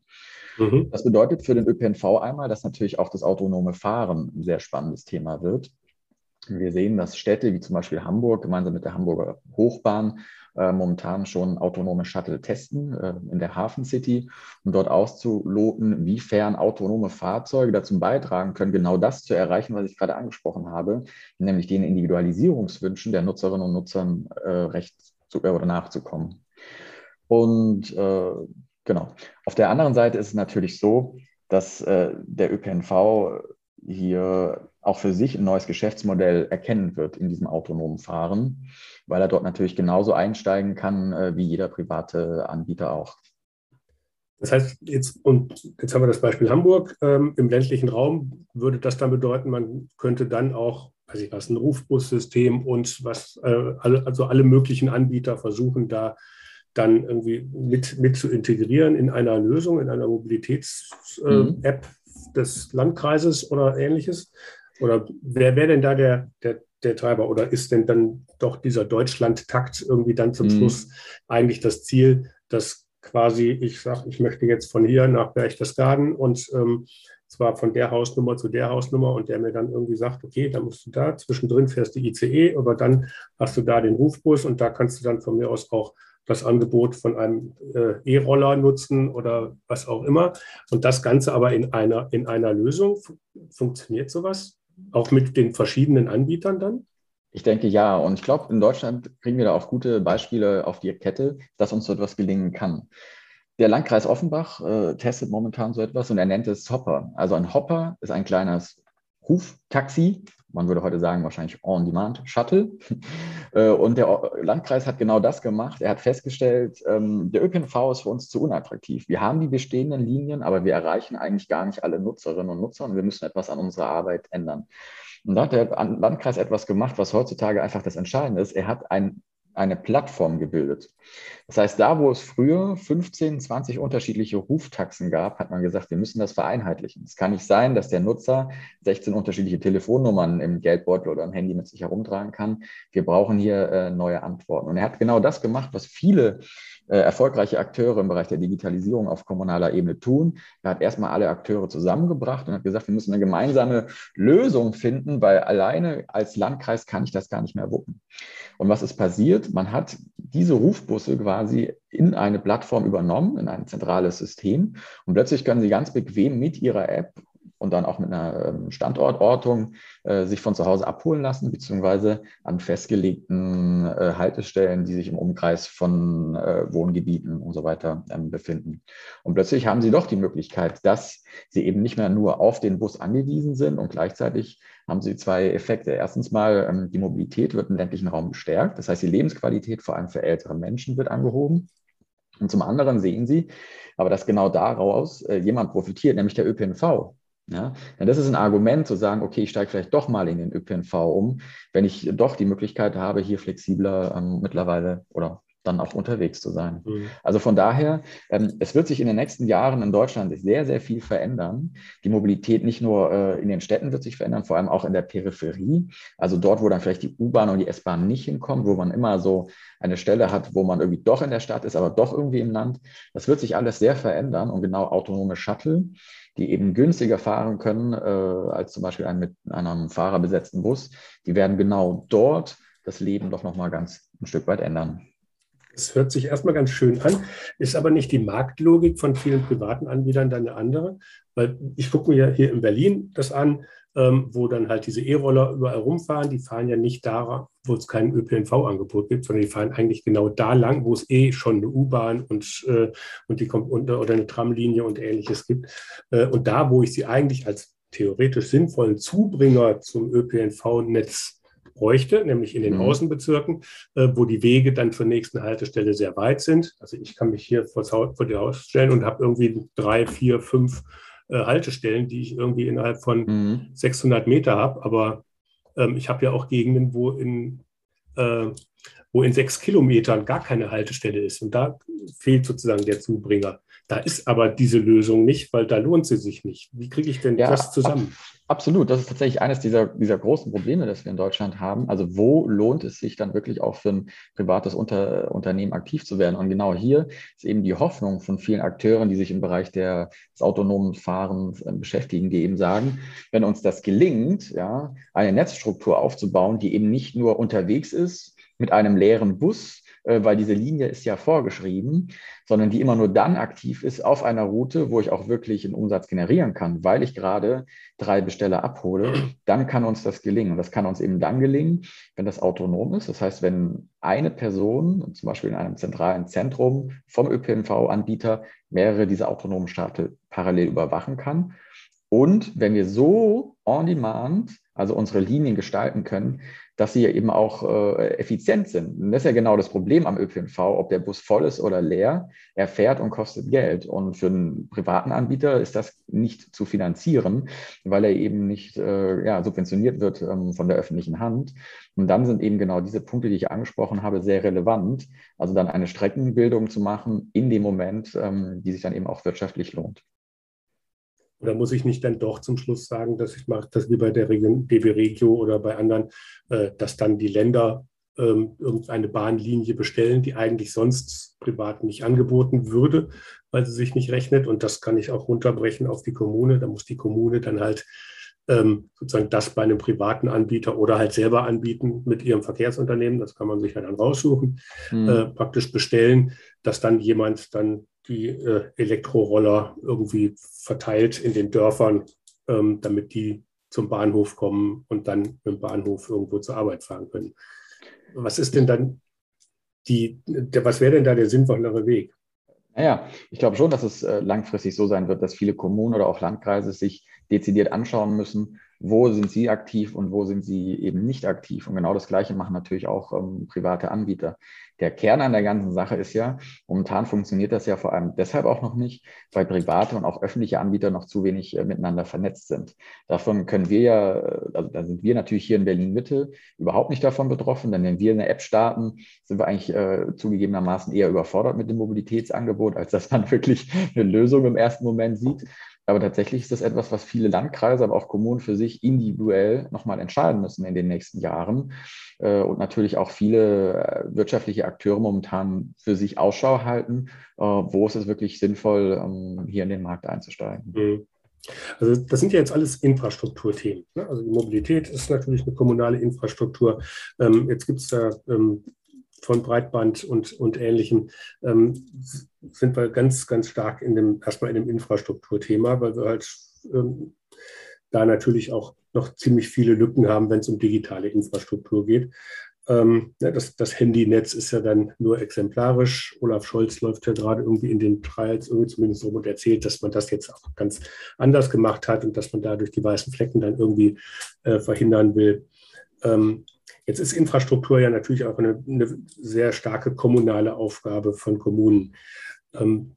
Mhm. Das bedeutet für den ÖPNV einmal, dass natürlich auch das autonome Fahren ein sehr spannendes Thema wird. Wir sehen, dass Städte wie zum Beispiel Hamburg gemeinsam mit der Hamburger Hochbahn äh, momentan schon autonome Shuttle testen äh, in der Hafen City, um dort auszuloten, wiefern autonome Fahrzeuge dazu beitragen können, genau das zu erreichen, was ich gerade angesprochen habe, nämlich den Individualisierungswünschen der Nutzerinnen und Nutzern äh, recht zu, äh, oder nachzukommen. Und äh, genau. Auf der anderen Seite ist es natürlich so, dass äh, der ÖPNV hier auch für sich ein neues Geschäftsmodell erkennen wird in diesem autonomen Fahren, weil er dort natürlich genauso einsteigen kann äh, wie jeder private Anbieter auch. Das heißt, jetzt, und jetzt haben wir das Beispiel Hamburg. Ähm, Im ländlichen Raum würde das dann bedeuten, man könnte dann auch, weiß ich was, ein Rufbussystem und was, äh, alle, also alle möglichen Anbieter versuchen, da dann irgendwie mit, mit zu integrieren in einer Lösung, in einer Mobilitäts-App äh, mhm. Des Landkreises oder ähnliches. Oder wer wäre denn da der, der, der Treiber? Oder ist denn dann doch dieser Deutschland-Takt irgendwie dann zum mhm. Schluss eigentlich das Ziel, dass quasi ich sage, ich möchte jetzt von hier nach Berchtesgaden und ähm, zwar von der Hausnummer zu der Hausnummer und der mir dann irgendwie sagt, okay, da musst du da, zwischendrin fährst du ICE, aber dann hast du da den Rufbus und da kannst du dann von mir aus auch das Angebot von einem äh, E-Roller nutzen oder was auch immer. Und das Ganze aber in einer, in einer Lösung. Funktioniert sowas? Auch mit den verschiedenen Anbietern dann? Ich denke ja. Und ich glaube, in Deutschland kriegen wir da auch gute Beispiele auf die Kette, dass uns so etwas gelingen kann. Der Landkreis Offenbach äh, testet momentan so etwas und er nennt es Hopper. Also ein Hopper ist ein kleines Huftaxi, man würde heute sagen wahrscheinlich On-Demand-Shuttle. Äh, und der Landkreis hat genau das gemacht. Er hat festgestellt, ähm, der ÖPNV ist für uns zu unattraktiv. Wir haben die bestehenden Linien, aber wir erreichen eigentlich gar nicht alle Nutzerinnen und Nutzer und wir müssen etwas an unserer Arbeit ändern. Und da hat der Landkreis etwas gemacht, was heutzutage einfach das Entscheidende ist. Er hat ein eine Plattform gebildet. Das heißt, da, wo es früher 15, 20 unterschiedliche Ruftaxen gab, hat man gesagt, wir müssen das vereinheitlichen. Es kann nicht sein, dass der Nutzer 16 unterschiedliche Telefonnummern im Geldbeutel oder im Handy mit sich herumtragen kann. Wir brauchen hier äh, neue Antworten. Und er hat genau das gemacht, was viele äh, erfolgreiche Akteure im Bereich der Digitalisierung auf kommunaler Ebene tun. Er hat erstmal alle Akteure zusammengebracht und hat gesagt, wir müssen eine gemeinsame Lösung finden, weil alleine als Landkreis kann ich das gar nicht mehr wuppen. Und was ist passiert? Man hat diese Rufbusse quasi in eine Plattform übernommen, in ein zentrales System. Und plötzlich können Sie ganz bequem mit Ihrer App und dann auch mit einer ähm, Standortortung äh, sich von zu Hause abholen lassen, beziehungsweise an festgelegten äh, Haltestellen, die sich im Umkreis von äh, Wohngebieten und so weiter ähm, befinden. Und plötzlich haben sie doch die Möglichkeit, dass sie eben nicht mehr nur auf den Bus angewiesen sind und gleichzeitig haben sie zwei Effekte. Erstens mal, ähm, die Mobilität wird im ländlichen Raum gestärkt. Das heißt, die Lebensqualität vor allem für ältere Menschen wird angehoben. Und zum anderen sehen Sie, aber dass genau daraus äh, jemand profitiert, nämlich der ÖPNV. Ja, denn das ist ein Argument zu sagen, okay, ich steige vielleicht doch mal in den ÖPNV um, wenn ich doch die Möglichkeit habe, hier flexibler ähm, mittlerweile oder dann auch unterwegs zu sein. Mhm. Also von daher, ähm, es wird sich in den nächsten Jahren in Deutschland sehr, sehr viel verändern. Die Mobilität nicht nur äh, in den Städten wird sich verändern, vor allem auch in der Peripherie. Also dort, wo dann vielleicht die U-Bahn und die S-Bahn nicht hinkommen, wo man immer so eine Stelle hat, wo man irgendwie doch in der Stadt ist, aber doch irgendwie im Land. Das wird sich alles sehr verändern und genau autonome Shuttle, die eben günstiger fahren können äh, als zum Beispiel ein mit einem Fahrer besetzten Bus, die werden genau dort das Leben doch nochmal ganz ein Stück weit ändern. Das hört sich erstmal ganz schön an, ist aber nicht die Marktlogik von vielen privaten Anbietern dann eine andere? Weil ich gucke mir ja hier in Berlin das an, ähm, wo dann halt diese E-Roller überall rumfahren. Die fahren ja nicht da, wo es kein ÖPNV-Angebot gibt, sondern die fahren eigentlich genau da lang, wo es eh schon eine U-Bahn und, äh, und die kommt unter oder eine Tramlinie und ähnliches gibt. Äh, und da, wo ich sie eigentlich als theoretisch sinnvollen Zubringer zum ÖPNV-Netz bräuchte, nämlich in den mhm. Außenbezirken, äh, wo die Wege dann zur nächsten Haltestelle sehr weit sind. Also ich kann mich hier vor, vor die Haus stellen und habe irgendwie drei, vier, fünf äh, Haltestellen, die ich irgendwie innerhalb von mhm. 600 Meter habe. Aber ähm, ich habe ja auch Gegenden, wo in, äh, wo in sechs Kilometern gar keine Haltestelle ist. Und da fehlt sozusagen der Zubringer. Da ist aber diese Lösung nicht, weil da lohnt sie sich nicht. Wie kriege ich denn ja, das zusammen? Ab, absolut, das ist tatsächlich eines dieser, dieser großen Probleme, das wir in Deutschland haben. Also wo lohnt es sich dann wirklich auch für ein privates Unter, Unternehmen aktiv zu werden? Und genau hier ist eben die Hoffnung von vielen Akteuren, die sich im Bereich der, des autonomen Fahrens äh, beschäftigen, die eben sagen, wenn uns das gelingt, ja, eine Netzstruktur aufzubauen, die eben nicht nur unterwegs ist mit einem leeren Bus, weil diese Linie ist ja vorgeschrieben, sondern die immer nur dann aktiv ist auf einer Route, wo ich auch wirklich einen Umsatz generieren kann, weil ich gerade drei Besteller abhole, dann kann uns das gelingen. Und das kann uns eben dann gelingen, wenn das autonom ist. Das heißt, wenn eine Person, zum Beispiel in einem zentralen Zentrum vom ÖPNV-Anbieter, mehrere dieser autonomen Stapel parallel überwachen kann. Und wenn wir so on demand, also unsere Linien gestalten können, dass sie eben auch äh, effizient sind. Und das ist ja genau das Problem am ÖPNV, ob der Bus voll ist oder leer, er fährt und kostet Geld. Und für einen privaten Anbieter ist das nicht zu finanzieren, weil er eben nicht äh, ja, subventioniert wird ähm, von der öffentlichen Hand. Und dann sind eben genau diese Punkte, die ich angesprochen habe, sehr relevant. Also dann eine Streckenbildung zu machen in dem Moment, ähm, die sich dann eben auch wirtschaftlich lohnt. Oder muss ich nicht dann doch zum Schluss sagen, dass ich mache das wie bei der Region, DB Regio oder bei anderen, äh, dass dann die Länder ähm, irgendeine Bahnlinie bestellen, die eigentlich sonst privat nicht angeboten würde, weil sie sich nicht rechnet. Und das kann ich auch runterbrechen auf die Kommune. Da muss die Kommune dann halt ähm, sozusagen das bei einem privaten Anbieter oder halt selber anbieten mit ihrem Verkehrsunternehmen. Das kann man sich ja dann raussuchen, mhm. äh, praktisch bestellen, dass dann jemand dann die äh, Elektroroller irgendwie verteilt in den Dörfern, ähm, damit die zum Bahnhof kommen und dann dem Bahnhof irgendwo zur Arbeit fahren können. Was ist denn dann die, der, was wäre denn da der sinnvollere Weg? Naja, ich glaube schon, dass es äh, langfristig so sein wird, dass viele Kommunen oder auch Landkreise sich dezidiert anschauen müssen, wo sind sie aktiv und wo sind sie eben nicht aktiv. Und genau das Gleiche machen natürlich auch ähm, private Anbieter. Der Kern an der ganzen Sache ist ja, momentan funktioniert das ja vor allem deshalb auch noch nicht, weil private und auch öffentliche Anbieter noch zu wenig äh, miteinander vernetzt sind. Davon können wir ja, äh, also da sind wir natürlich hier in Berlin-Mitte überhaupt nicht davon betroffen, denn wenn wir eine App starten, sind wir eigentlich äh, zugegebenermaßen eher überfordert mit dem Mobilitätsangebot, als dass man wirklich eine Lösung im ersten Moment sieht. Aber tatsächlich ist das etwas, was viele Landkreise, aber auch Kommunen für sich individuell nochmal entscheiden müssen in den nächsten Jahren. Äh, und natürlich auch viele wirtschaftliche Akteure momentan für sich Ausschau halten, äh, wo ist es wirklich sinnvoll, ähm, hier in den Markt einzusteigen. Mhm. Also das sind ja jetzt alles Infrastrukturthemen. Ne? Also die Mobilität ist natürlich eine kommunale Infrastruktur. Ähm, jetzt gibt es da ähm, von Breitband und, und Ähnlichem, ähm, sind wir ganz, ganz stark in dem, erstmal in dem Infrastrukturthema, weil wir halt ähm, da natürlich auch noch ziemlich viele Lücken haben, wenn es um digitale Infrastruktur geht. Ähm, ja, das, das Handynetz ist ja dann nur exemplarisch. Olaf Scholz läuft ja gerade irgendwie in den Trials irgendwie zumindest rum und erzählt, dass man das jetzt auch ganz anders gemacht hat und dass man dadurch die weißen Flecken dann irgendwie äh, verhindern will. Ähm, Jetzt ist Infrastruktur ja natürlich auch eine, eine sehr starke kommunale Aufgabe von Kommunen. Ähm,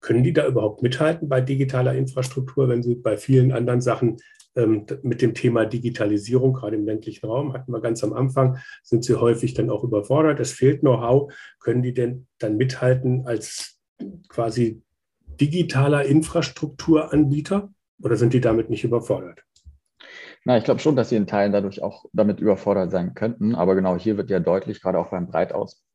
können die da überhaupt mithalten bei digitaler Infrastruktur, wenn sie bei vielen anderen Sachen mit dem Thema Digitalisierung, gerade im ländlichen Raum, hatten wir ganz am Anfang, sind sie häufig dann auch überfordert. Es fehlt Know-how. Können die denn dann mithalten als quasi digitaler Infrastrukturanbieter oder sind die damit nicht überfordert? Na, ich glaube schon, dass sie in Teilen dadurch auch damit überfordert sein könnten. Aber genau hier wird ja deutlich, gerade auch beim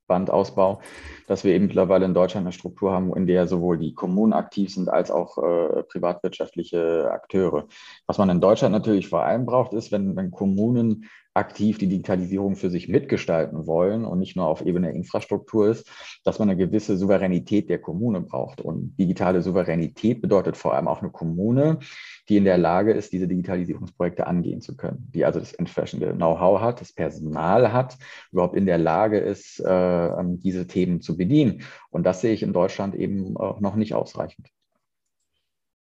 Breitausbandausbau, dass wir eben mittlerweile in Deutschland eine Struktur haben, in der sowohl die Kommunen aktiv sind als auch äh, privatwirtschaftliche Akteure. Was man in Deutschland natürlich vor allem braucht, ist, wenn, wenn Kommunen aktiv die Digitalisierung für sich mitgestalten wollen und nicht nur auf Ebene der Infrastruktur ist, dass man eine gewisse Souveränität der Kommune braucht. Und digitale Souveränität bedeutet vor allem auch eine Kommune, die in der Lage ist, diese Digitalisierungsprojekte angehen zu können, die also das entsprechende Know-how hat, das Personal hat, überhaupt in der Lage ist, äh, diese Themen zu bedienen. Und das sehe ich in Deutschland eben auch noch nicht ausreichend.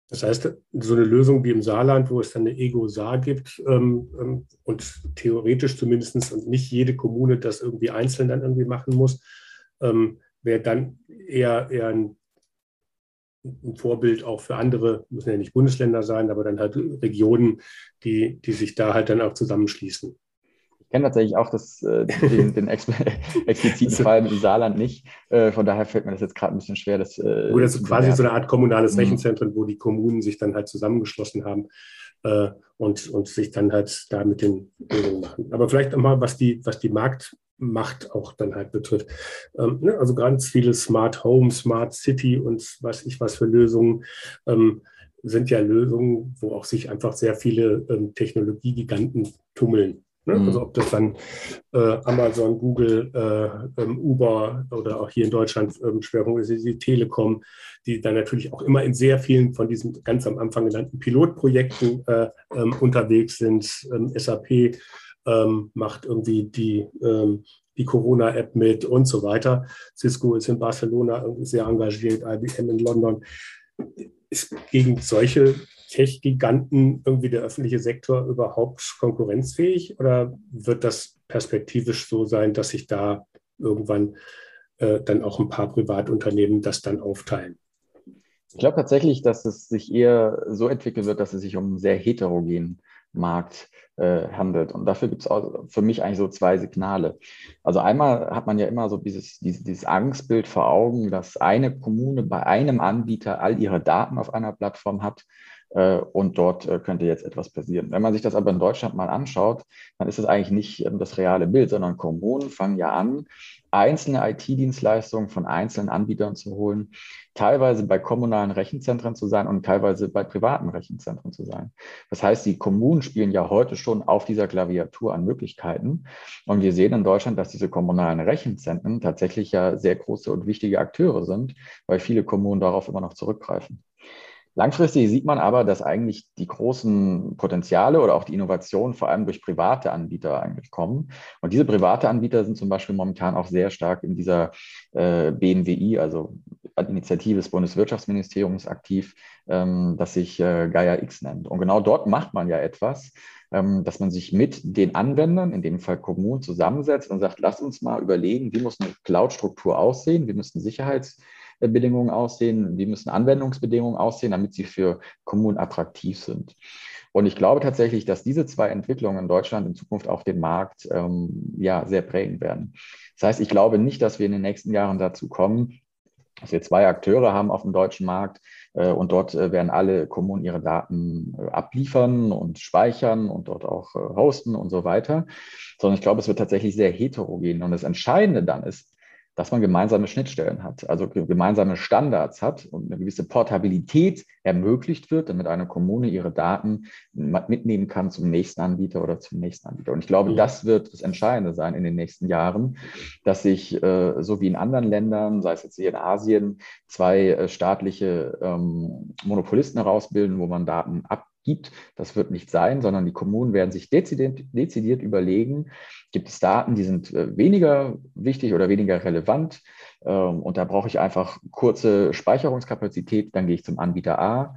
Das heißt, so eine Lösung wie im Saarland, wo es dann eine Ego-Saar gibt ähm, ähm, und theoretisch zumindest und nicht jede Kommune das irgendwie einzeln dann irgendwie machen muss, ähm, wäre dann eher, eher ein, ein, Vorbild auch für andere, müssen ja nicht Bundesländer sein, aber dann halt Regionen, die, die sich da halt dann auch zusammenschließen. Ich kenne tatsächlich auch das, äh, den, den expliziten Fall mit dem Saarland nicht. Äh, von daher fällt mir das jetzt gerade ein bisschen schwer. Das, äh, Oder ist quasi so eine Art kommunales. Rechenzentrum, wo die Kommunen sich dann halt zusammengeschlossen haben äh, und, und sich dann halt da mit den Lösungen machen. Aber vielleicht nochmal, was die, was die Marktmacht auch dann halt betrifft. Ähm, ne? Also ganz viele Smart Home, Smart City und was ich was für Lösungen. Ähm, sind ja Lösungen, wo auch sich einfach sehr viele ähm, Technologiegiganten tummeln. Ne? Mhm. Also ob das dann äh, Amazon, Google, äh, ähm, Uber oder auch hier in Deutschland ähm, Schwerpunkt ist die Telekom, die dann natürlich auch immer in sehr vielen von diesen ganz am Anfang genannten Pilotprojekten äh, ähm, unterwegs sind. Ähm, SAP ähm, macht irgendwie die ähm, die Corona-App mit und so weiter. Cisco ist in Barcelona sehr engagiert, IBM in London. Ist gegen solche Tech-Giganten irgendwie der öffentliche Sektor überhaupt konkurrenzfähig oder wird das perspektivisch so sein, dass sich da irgendwann äh, dann auch ein paar Privatunternehmen das dann aufteilen? Ich glaube tatsächlich, dass es sich eher so entwickeln wird, dass es sich um einen sehr heterogenen Markt äh, handelt. Und dafür gibt es für mich eigentlich so zwei Signale. Also einmal hat man ja immer so dieses, dieses, dieses Angstbild vor Augen, dass eine Kommune bei einem Anbieter all ihre Daten auf einer Plattform hat und dort äh, könnte jetzt etwas passieren. Wenn man sich das aber in Deutschland mal anschaut, dann ist es eigentlich nicht ähm, das reale Bild, sondern Kommunen fangen ja an, einzelne IT-Dienstleistungen von einzelnen Anbietern zu holen, teilweise bei kommunalen Rechenzentren zu sein und teilweise bei privaten Rechenzentren zu sein. Das heißt, die Kommunen spielen ja heute schon auf dieser Klaviatur an Möglichkeiten. Und wir sehen in Deutschland, dass diese kommunalen Rechenzentren tatsächlich ja sehr große und wichtige Akteure sind, weil viele Kommunen darauf immer noch zurückgreifen. Langfristig sieht man aber, dass eigentlich die großen Potenziale oder auch die Innovationen vor allem durch private Anbieter eigentlich kommen. Und diese private Anbieter sind zum Beispiel momentan auch sehr stark in dieser äh, BNWI, also Initiative des Bundeswirtschaftsministeriums aktiv, ähm, das sich äh, Gaia X nennt. Und genau dort macht man ja etwas, ähm, dass man sich mit den Anwendern, in dem Fall Kommunen, zusammensetzt und sagt, lass uns mal überlegen, wie muss eine Cloud-Struktur aussehen, wie müssen Sicherheits- Bedingungen aussehen, wie müssen Anwendungsbedingungen aussehen, damit sie für Kommunen attraktiv sind. Und ich glaube tatsächlich, dass diese zwei Entwicklungen in Deutschland in Zukunft auf dem Markt ähm, ja, sehr prägen werden. Das heißt, ich glaube nicht, dass wir in den nächsten Jahren dazu kommen, dass wir zwei Akteure haben auf dem deutschen Markt äh, und dort äh, werden alle Kommunen ihre Daten äh, abliefern und speichern und dort auch äh, hosten und so weiter, sondern ich glaube, es wird tatsächlich sehr heterogen. Und das Entscheidende dann ist, dass man gemeinsame Schnittstellen hat, also gemeinsame Standards hat und eine gewisse Portabilität ermöglicht wird, damit eine Kommune ihre Daten mitnehmen kann zum nächsten Anbieter oder zum nächsten Anbieter. Und ich glaube, ja. das wird das Entscheidende sein in den nächsten Jahren, dass sich äh, so wie in anderen Ländern, sei es jetzt hier in Asien, zwei äh, staatliche ähm, Monopolisten herausbilden, wo man Daten ab gibt. Das wird nicht sein, sondern die Kommunen werden sich dezidiert, dezidiert überlegen, gibt es Daten, die sind äh, weniger wichtig oder weniger relevant ähm, und da brauche ich einfach kurze Speicherungskapazität, dann gehe ich zum Anbieter A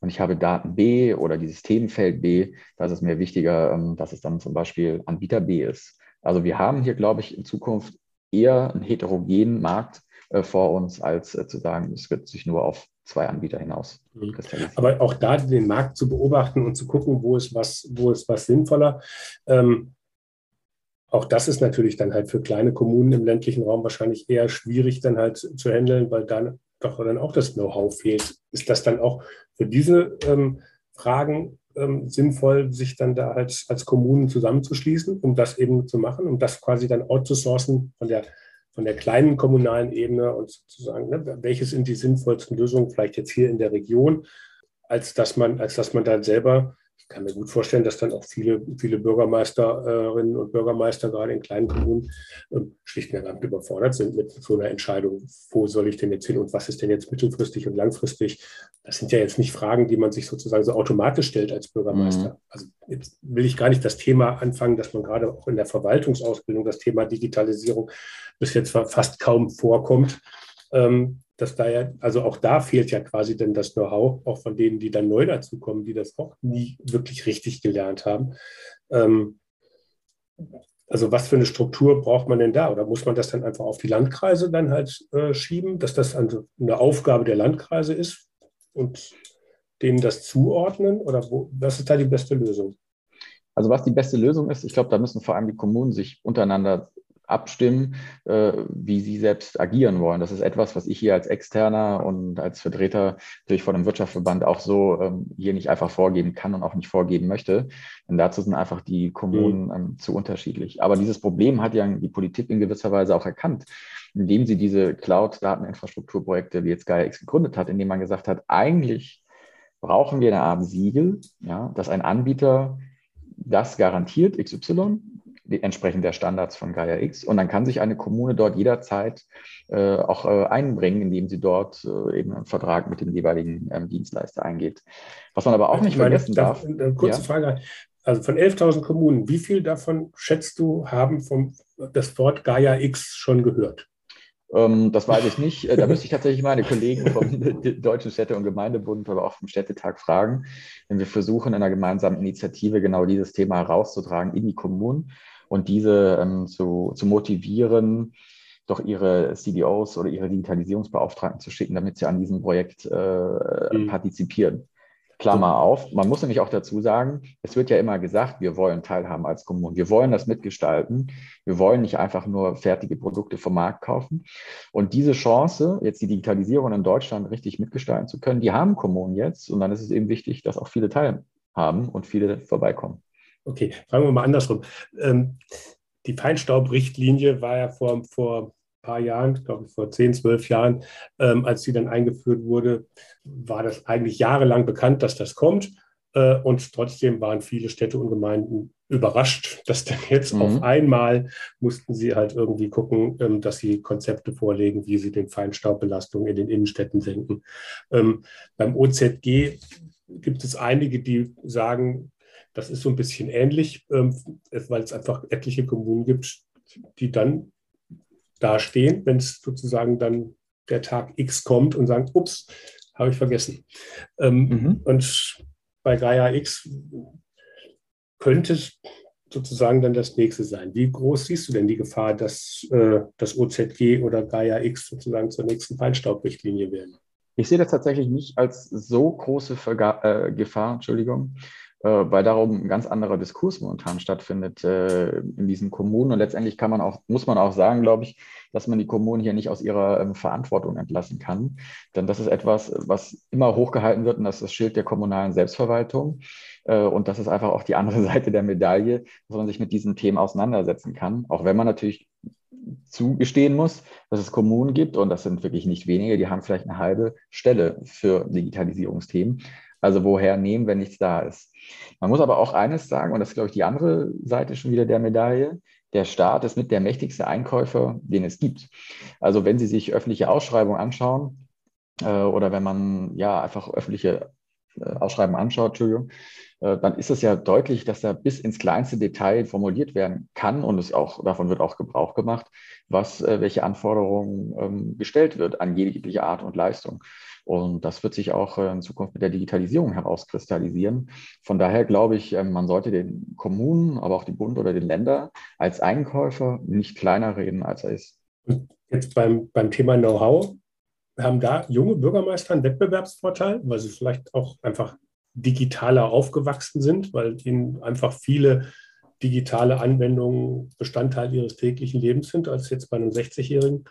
und ich habe Daten B oder dieses Themenfeld B, da ist es mir wichtiger, ähm, dass es dann zum Beispiel Anbieter B ist. Also wir haben hier, glaube ich, in Zukunft eher einen heterogenen Markt äh, vor uns, als äh, zu sagen, es wird sich nur auf zwei Anbieter hinaus. Mhm. Aber auch da den Markt zu beobachten und zu gucken, wo ist was, wo ist was sinnvoller. Ähm, auch das ist natürlich dann halt für kleine Kommunen im ländlichen Raum wahrscheinlich eher schwierig dann halt zu handeln, weil dann doch dann auch das Know-how fehlt. Ist das dann auch für diese ähm, Fragen ähm, sinnvoll, sich dann da halt als Kommunen zusammenzuschließen, um das eben zu machen, um das quasi dann outzusourcen von der, von der kleinen kommunalen Ebene und sozusagen, ne, welche sind die sinnvollsten Lösungen, vielleicht jetzt hier in der Region, als dass man, als dass man dann selber kann mir gut vorstellen, dass dann auch viele, viele Bürgermeisterinnen und Bürgermeister gerade in kleinen Kommunen ähm, schlicht und ergreifend überfordert sind mit so einer Entscheidung, wo soll ich denn jetzt hin und was ist denn jetzt mittelfristig und langfristig. Das sind ja jetzt nicht Fragen, die man sich sozusagen so automatisch stellt als Bürgermeister. Mhm. Also jetzt will ich gar nicht das Thema anfangen, dass man gerade auch in der Verwaltungsausbildung das Thema Digitalisierung bis jetzt fast kaum vorkommt. Ähm, dass da ja, also auch da fehlt ja quasi dann das Know-how, auch von denen, die dann neu dazukommen, die das auch nie wirklich richtig gelernt haben. Ähm, also was für eine Struktur braucht man denn da? Oder muss man das dann einfach auf die Landkreise dann halt äh, schieben, dass das also eine Aufgabe der Landkreise ist und denen das zuordnen? Oder wo, was ist da die beste Lösung? Also was die beste Lösung ist, ich glaube, da müssen vor allem die Kommunen sich untereinander abstimmen, äh, wie sie selbst agieren wollen. Das ist etwas, was ich hier als Externer und als Vertreter durch von einem Wirtschaftsverband auch so ähm, hier nicht einfach vorgeben kann und auch nicht vorgeben möchte. Denn dazu sind einfach die Kommunen mhm. ähm, zu unterschiedlich. Aber dieses Problem hat ja die Politik in gewisser Weise auch erkannt, indem sie diese Cloud-Dateninfrastrukturprojekte wie jetzt GaiaX gegründet hat, indem man gesagt hat, eigentlich brauchen wir eine Art Siegel, ja, dass ein Anbieter das garantiert, XY, entsprechend der Standards von Gaia X. Und dann kann sich eine Kommune dort jederzeit äh, auch äh, einbringen, indem sie dort äh, eben einen Vertrag mit dem jeweiligen ähm, Dienstleister eingeht. Was man aber auch nicht meine, vergessen darf. Eine kurze ja? Frage. Also von 11.000 Kommunen, wie viel davon schätzt du, haben vom, das Wort Gaia X schon gehört? Ähm, das weiß ich nicht. Äh, da müsste ich tatsächlich meine Kollegen vom Deutschen Städte- und Gemeindebund, aber auch vom Städtetag fragen, wenn wir versuchen, in einer gemeinsamen Initiative genau dieses Thema herauszutragen in die Kommunen und diese ähm, zu, zu motivieren, doch ihre CDOs oder ihre Digitalisierungsbeauftragten zu schicken, damit sie an diesem Projekt äh, mhm. partizipieren. Klammer auf, man muss nämlich auch dazu sagen, es wird ja immer gesagt, wir wollen teilhaben als Kommunen, wir wollen das mitgestalten, wir wollen nicht einfach nur fertige Produkte vom Markt kaufen. Und diese Chance, jetzt die Digitalisierung in Deutschland richtig mitgestalten zu können, die haben Kommunen jetzt. Und dann ist es eben wichtig, dass auch viele teilhaben und viele vorbeikommen. Okay, fragen wir mal andersrum. Ähm, die Feinstaubrichtlinie war ja vor, vor ein paar Jahren, glaube ich vor 10, 12 Jahren, ähm, als sie dann eingeführt wurde, war das eigentlich jahrelang bekannt, dass das kommt. Äh, und trotzdem waren viele Städte und Gemeinden überrascht, dass dann jetzt mhm. auf einmal mussten sie halt irgendwie gucken, ähm, dass sie Konzepte vorlegen, wie sie den Feinstaubbelastung in den Innenstädten senken. Ähm, beim OZG gibt es einige, die sagen, das ist so ein bisschen ähnlich, ähm, weil es einfach etliche Kommunen gibt, die dann dastehen, wenn es sozusagen dann der Tag X kommt und sagen, ups, habe ich vergessen. Ähm, mhm. Und bei Gaia X könnte es sozusagen dann das nächste sein. Wie groß siehst du denn die Gefahr, dass äh, das OZG oder Gaia X sozusagen zur nächsten Feinstaubrichtlinie werden? Ich sehe das tatsächlich nicht als so große Verga äh, Gefahr, Entschuldigung, äh, weil darum ein ganz anderer Diskurs momentan stattfindet äh, in diesen Kommunen. Und letztendlich kann man auch, muss man auch sagen, glaube ich, dass man die Kommunen hier nicht aus ihrer ähm, Verantwortung entlassen kann. Denn das ist etwas, was immer hochgehalten wird und das ist das Schild der kommunalen Selbstverwaltung. Äh, und das ist einfach auch die andere Seite der Medaille, dass man sich mit diesen Themen auseinandersetzen kann. Auch wenn man natürlich zugestehen muss, dass es Kommunen gibt, und das sind wirklich nicht wenige, die haben vielleicht eine halbe Stelle für Digitalisierungsthemen. Also woher nehmen, wenn nichts da ist? Man muss aber auch eines sagen, und das ist, glaube ich, die andere Seite schon wieder der Medaille. Der Staat ist mit der mächtigste Einkäufer, den es gibt. Also wenn Sie sich öffentliche Ausschreibungen anschauen äh, oder wenn man ja einfach öffentliche äh, Ausschreibungen anschaut, Entschuldigung, äh, dann ist es ja deutlich, dass da bis ins kleinste Detail formuliert werden kann und es auch, davon wird auch Gebrauch gemacht, was, äh, welche Anforderungen ähm, gestellt wird an jegliche Art und Leistung. Und das wird sich auch in Zukunft mit der Digitalisierung herauskristallisieren. Von daher glaube ich, ähm, man sollte den Kommunen, aber auch die Bund oder den Länder als Einkäufer nicht kleiner reden, als er ist. Jetzt beim, beim Thema Know-how haben da junge Bürgermeister einen Wettbewerbsvorteil, weil sie vielleicht auch einfach digitaler aufgewachsen sind, weil ihnen einfach viele digitale Anwendungen Bestandteil ihres täglichen Lebens sind, als jetzt bei einem 60-Jährigen?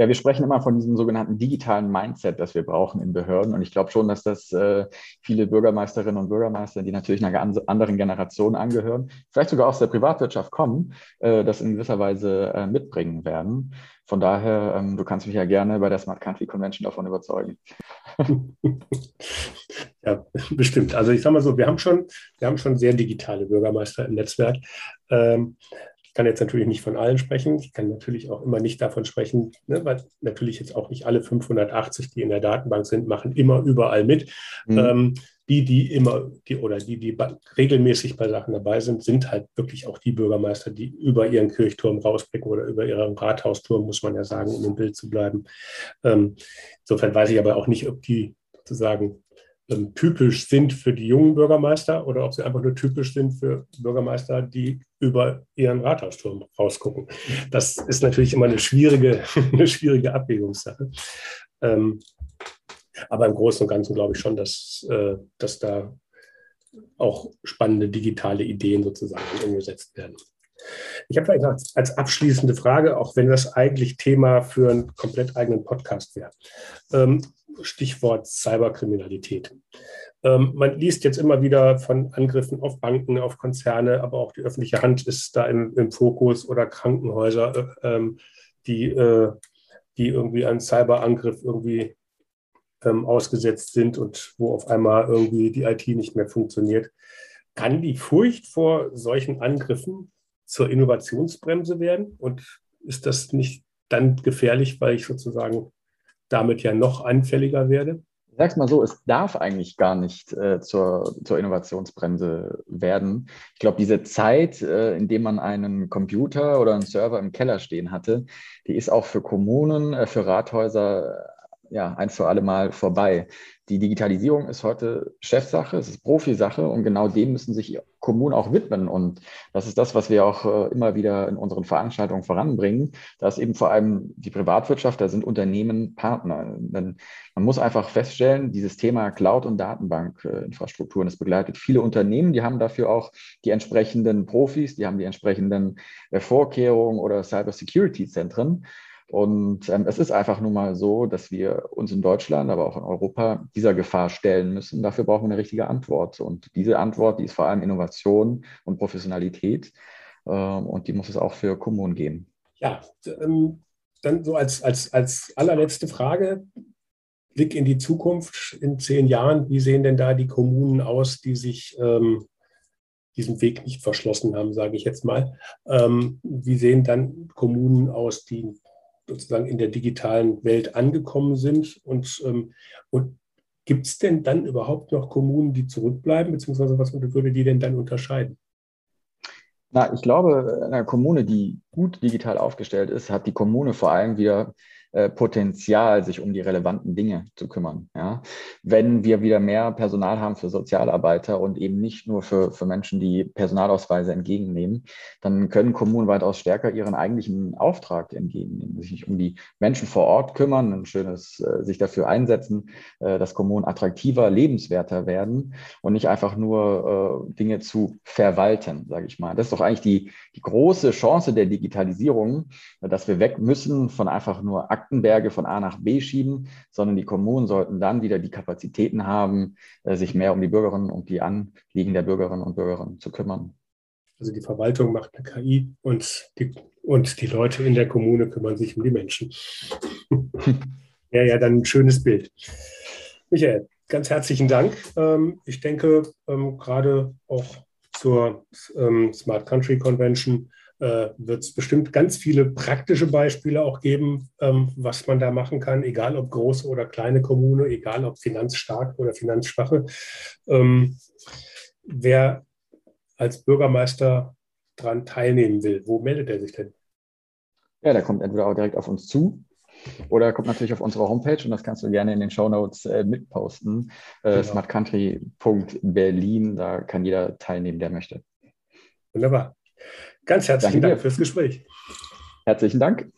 Ja, wir sprechen immer von diesem sogenannten digitalen Mindset, das wir brauchen in Behörden. Und ich glaube schon, dass das äh, viele Bürgermeisterinnen und Bürgermeister, die natürlich einer anderen Generation angehören, vielleicht sogar aus der Privatwirtschaft kommen, äh, das in gewisser Weise äh, mitbringen werden. Von daher, ähm, du kannst mich ja gerne bei der Smart Country Convention davon überzeugen. ja, bestimmt. Also ich sage mal so, wir haben schon, wir haben schon sehr digitale Bürgermeister im Netzwerk. Ähm, ich kann jetzt natürlich nicht von allen sprechen. Ich kann natürlich auch immer nicht davon sprechen, ne, weil natürlich jetzt auch nicht alle 580, die in der Datenbank sind, machen immer überall mit. Mhm. Ähm, die, die immer, die oder die, die regelmäßig bei Sachen dabei sind, sind halt wirklich auch die Bürgermeister, die über ihren Kirchturm rausblicken oder über ihren Rathausturm, muss man ja sagen, um im Bild zu bleiben. Ähm, insofern weiß ich aber auch nicht, ob die sozusagen ähm, typisch sind für die jungen Bürgermeister oder ob sie einfach nur typisch sind für Bürgermeister, die über ihren Rathausturm rausgucken. Das ist natürlich immer eine schwierige, eine schwierige Abwägungssache. Ähm, aber im Großen und Ganzen glaube ich schon, dass, äh, dass da auch spannende digitale Ideen sozusagen umgesetzt werden. Ich habe vielleicht noch als abschließende Frage, auch wenn das eigentlich Thema für einen komplett eigenen Podcast wäre. Ähm, Stichwort Cyberkriminalität. Ähm, man liest jetzt immer wieder von Angriffen auf Banken, auf Konzerne, aber auch die öffentliche Hand ist da im, im Fokus oder Krankenhäuser, äh, ähm, die, äh, die irgendwie einen Cyberangriff irgendwie ähm, ausgesetzt sind und wo auf einmal irgendwie die IT nicht mehr funktioniert. Kann die Furcht vor solchen Angriffen zur Innovationsbremse werden? Und ist das nicht dann gefährlich, weil ich sozusagen damit ja noch anfälliger werde? Ich sag's mal so, es darf eigentlich gar nicht äh, zur, zur Innovationsbremse werden. Ich glaube, diese Zeit, äh, in der man einen Computer oder einen Server im Keller stehen hatte, die ist auch für Kommunen, äh, für Rathäuser ja, ein für alle Mal vorbei. Die Digitalisierung ist heute Chefsache, es ist Profisache und genau dem müssen sich Kommunen auch widmen. Und das ist das, was wir auch äh, immer wieder in unseren Veranstaltungen voranbringen. Da ist eben vor allem die Privatwirtschaft, da sind Unternehmen Partner. Denn man muss einfach feststellen, dieses Thema Cloud- und Datenbankinfrastrukturen, das begleitet viele Unternehmen, die haben dafür auch die entsprechenden Profis, die haben die entsprechenden äh, Vorkehrungen oder Cybersecurity-Zentren. Und ähm, es ist einfach nun mal so, dass wir uns in Deutschland, aber auch in Europa dieser Gefahr stellen müssen. Dafür brauchen wir eine richtige Antwort. Und diese Antwort, die ist vor allem Innovation und Professionalität. Ähm, und die muss es auch für Kommunen geben. Ja, ähm, dann so als, als, als allerletzte Frage. Blick in die Zukunft in zehn Jahren. Wie sehen denn da die Kommunen aus, die sich ähm, diesem Weg nicht verschlossen haben, sage ich jetzt mal? Ähm, wie sehen dann Kommunen aus, die sozusagen in der digitalen Welt angekommen sind. Und, ähm, und gibt es denn dann überhaupt noch Kommunen, die zurückbleiben, beziehungsweise was würde die denn dann unterscheiden? Na, ich glaube, eine Kommune, die gut digital aufgestellt ist, hat die Kommune vor allem wieder Potenzial, sich um die relevanten Dinge zu kümmern. Ja? Wenn wir wieder mehr Personal haben für Sozialarbeiter und eben nicht nur für, für Menschen, die Personalausweise entgegennehmen, dann können Kommunen weitaus stärker ihren eigentlichen Auftrag entgegennehmen, sich um die Menschen vor Ort kümmern, ein schönes, äh, sich dafür einsetzen, äh, dass Kommunen attraktiver, lebenswerter werden und nicht einfach nur Dinge zu verwalten, sage ich mal. Das ist doch eigentlich die, die große Chance der Digitalisierung, dass wir weg müssen von einfach nur Aktenberge von A nach B schieben, sondern die Kommunen sollten dann wieder die Kapazitäten haben, äh, sich mehr um die Bürgerinnen und die Anliegen der Bürgerinnen und Bürger zu kümmern. Also die Verwaltung macht eine KI und die, und die Leute in der Kommune kümmern sich um die Menschen. ja, ja, dann ein schönes Bild. Michael, ganz herzlichen Dank. Ähm, ich denke, ähm, gerade auch zur ähm, Smart Country Convention äh, wird es bestimmt ganz viele praktische Beispiele auch geben, ähm, was man da machen kann, egal ob große oder kleine Kommune, egal ob finanzstark oder finanzschwache. Ähm, wer als Bürgermeister daran teilnehmen will, wo meldet er sich denn? Ja, der kommt entweder auch direkt auf uns zu oder kommt natürlich auf unsere Homepage und das kannst du gerne in den Show Notes äh, mitposten. Äh, genau. smartcountry.berlin, da kann jeder teilnehmen, der möchte. Wunderbar. Ganz herzlichen Dank fürs Gespräch. Herzlichen Dank.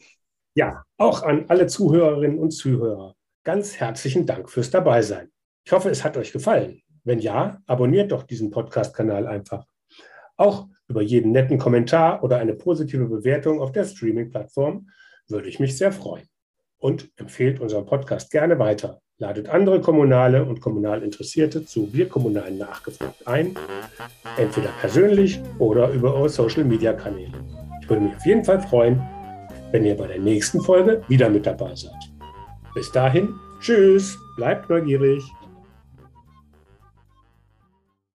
Ja, auch an alle Zuhörerinnen und Zuhörer. Ganz herzlichen Dank fürs Dabeisein. Ich hoffe, es hat euch gefallen. Wenn ja, abonniert doch diesen Podcast-Kanal einfach. Auch über jeden netten Kommentar oder eine positive Bewertung auf der Streaming-Plattform würde ich mich sehr freuen. Und empfehlt unseren Podcast gerne weiter. Ladet andere Kommunale und kommunal Interessierte zu Wir Kommunalen nachgefragt ein, entweder persönlich oder über eure Social-Media-Kanäle. Ich würde mich auf jeden Fall freuen, wenn ihr bei der nächsten Folge wieder mit dabei seid. Bis dahin, tschüss, bleibt neugierig.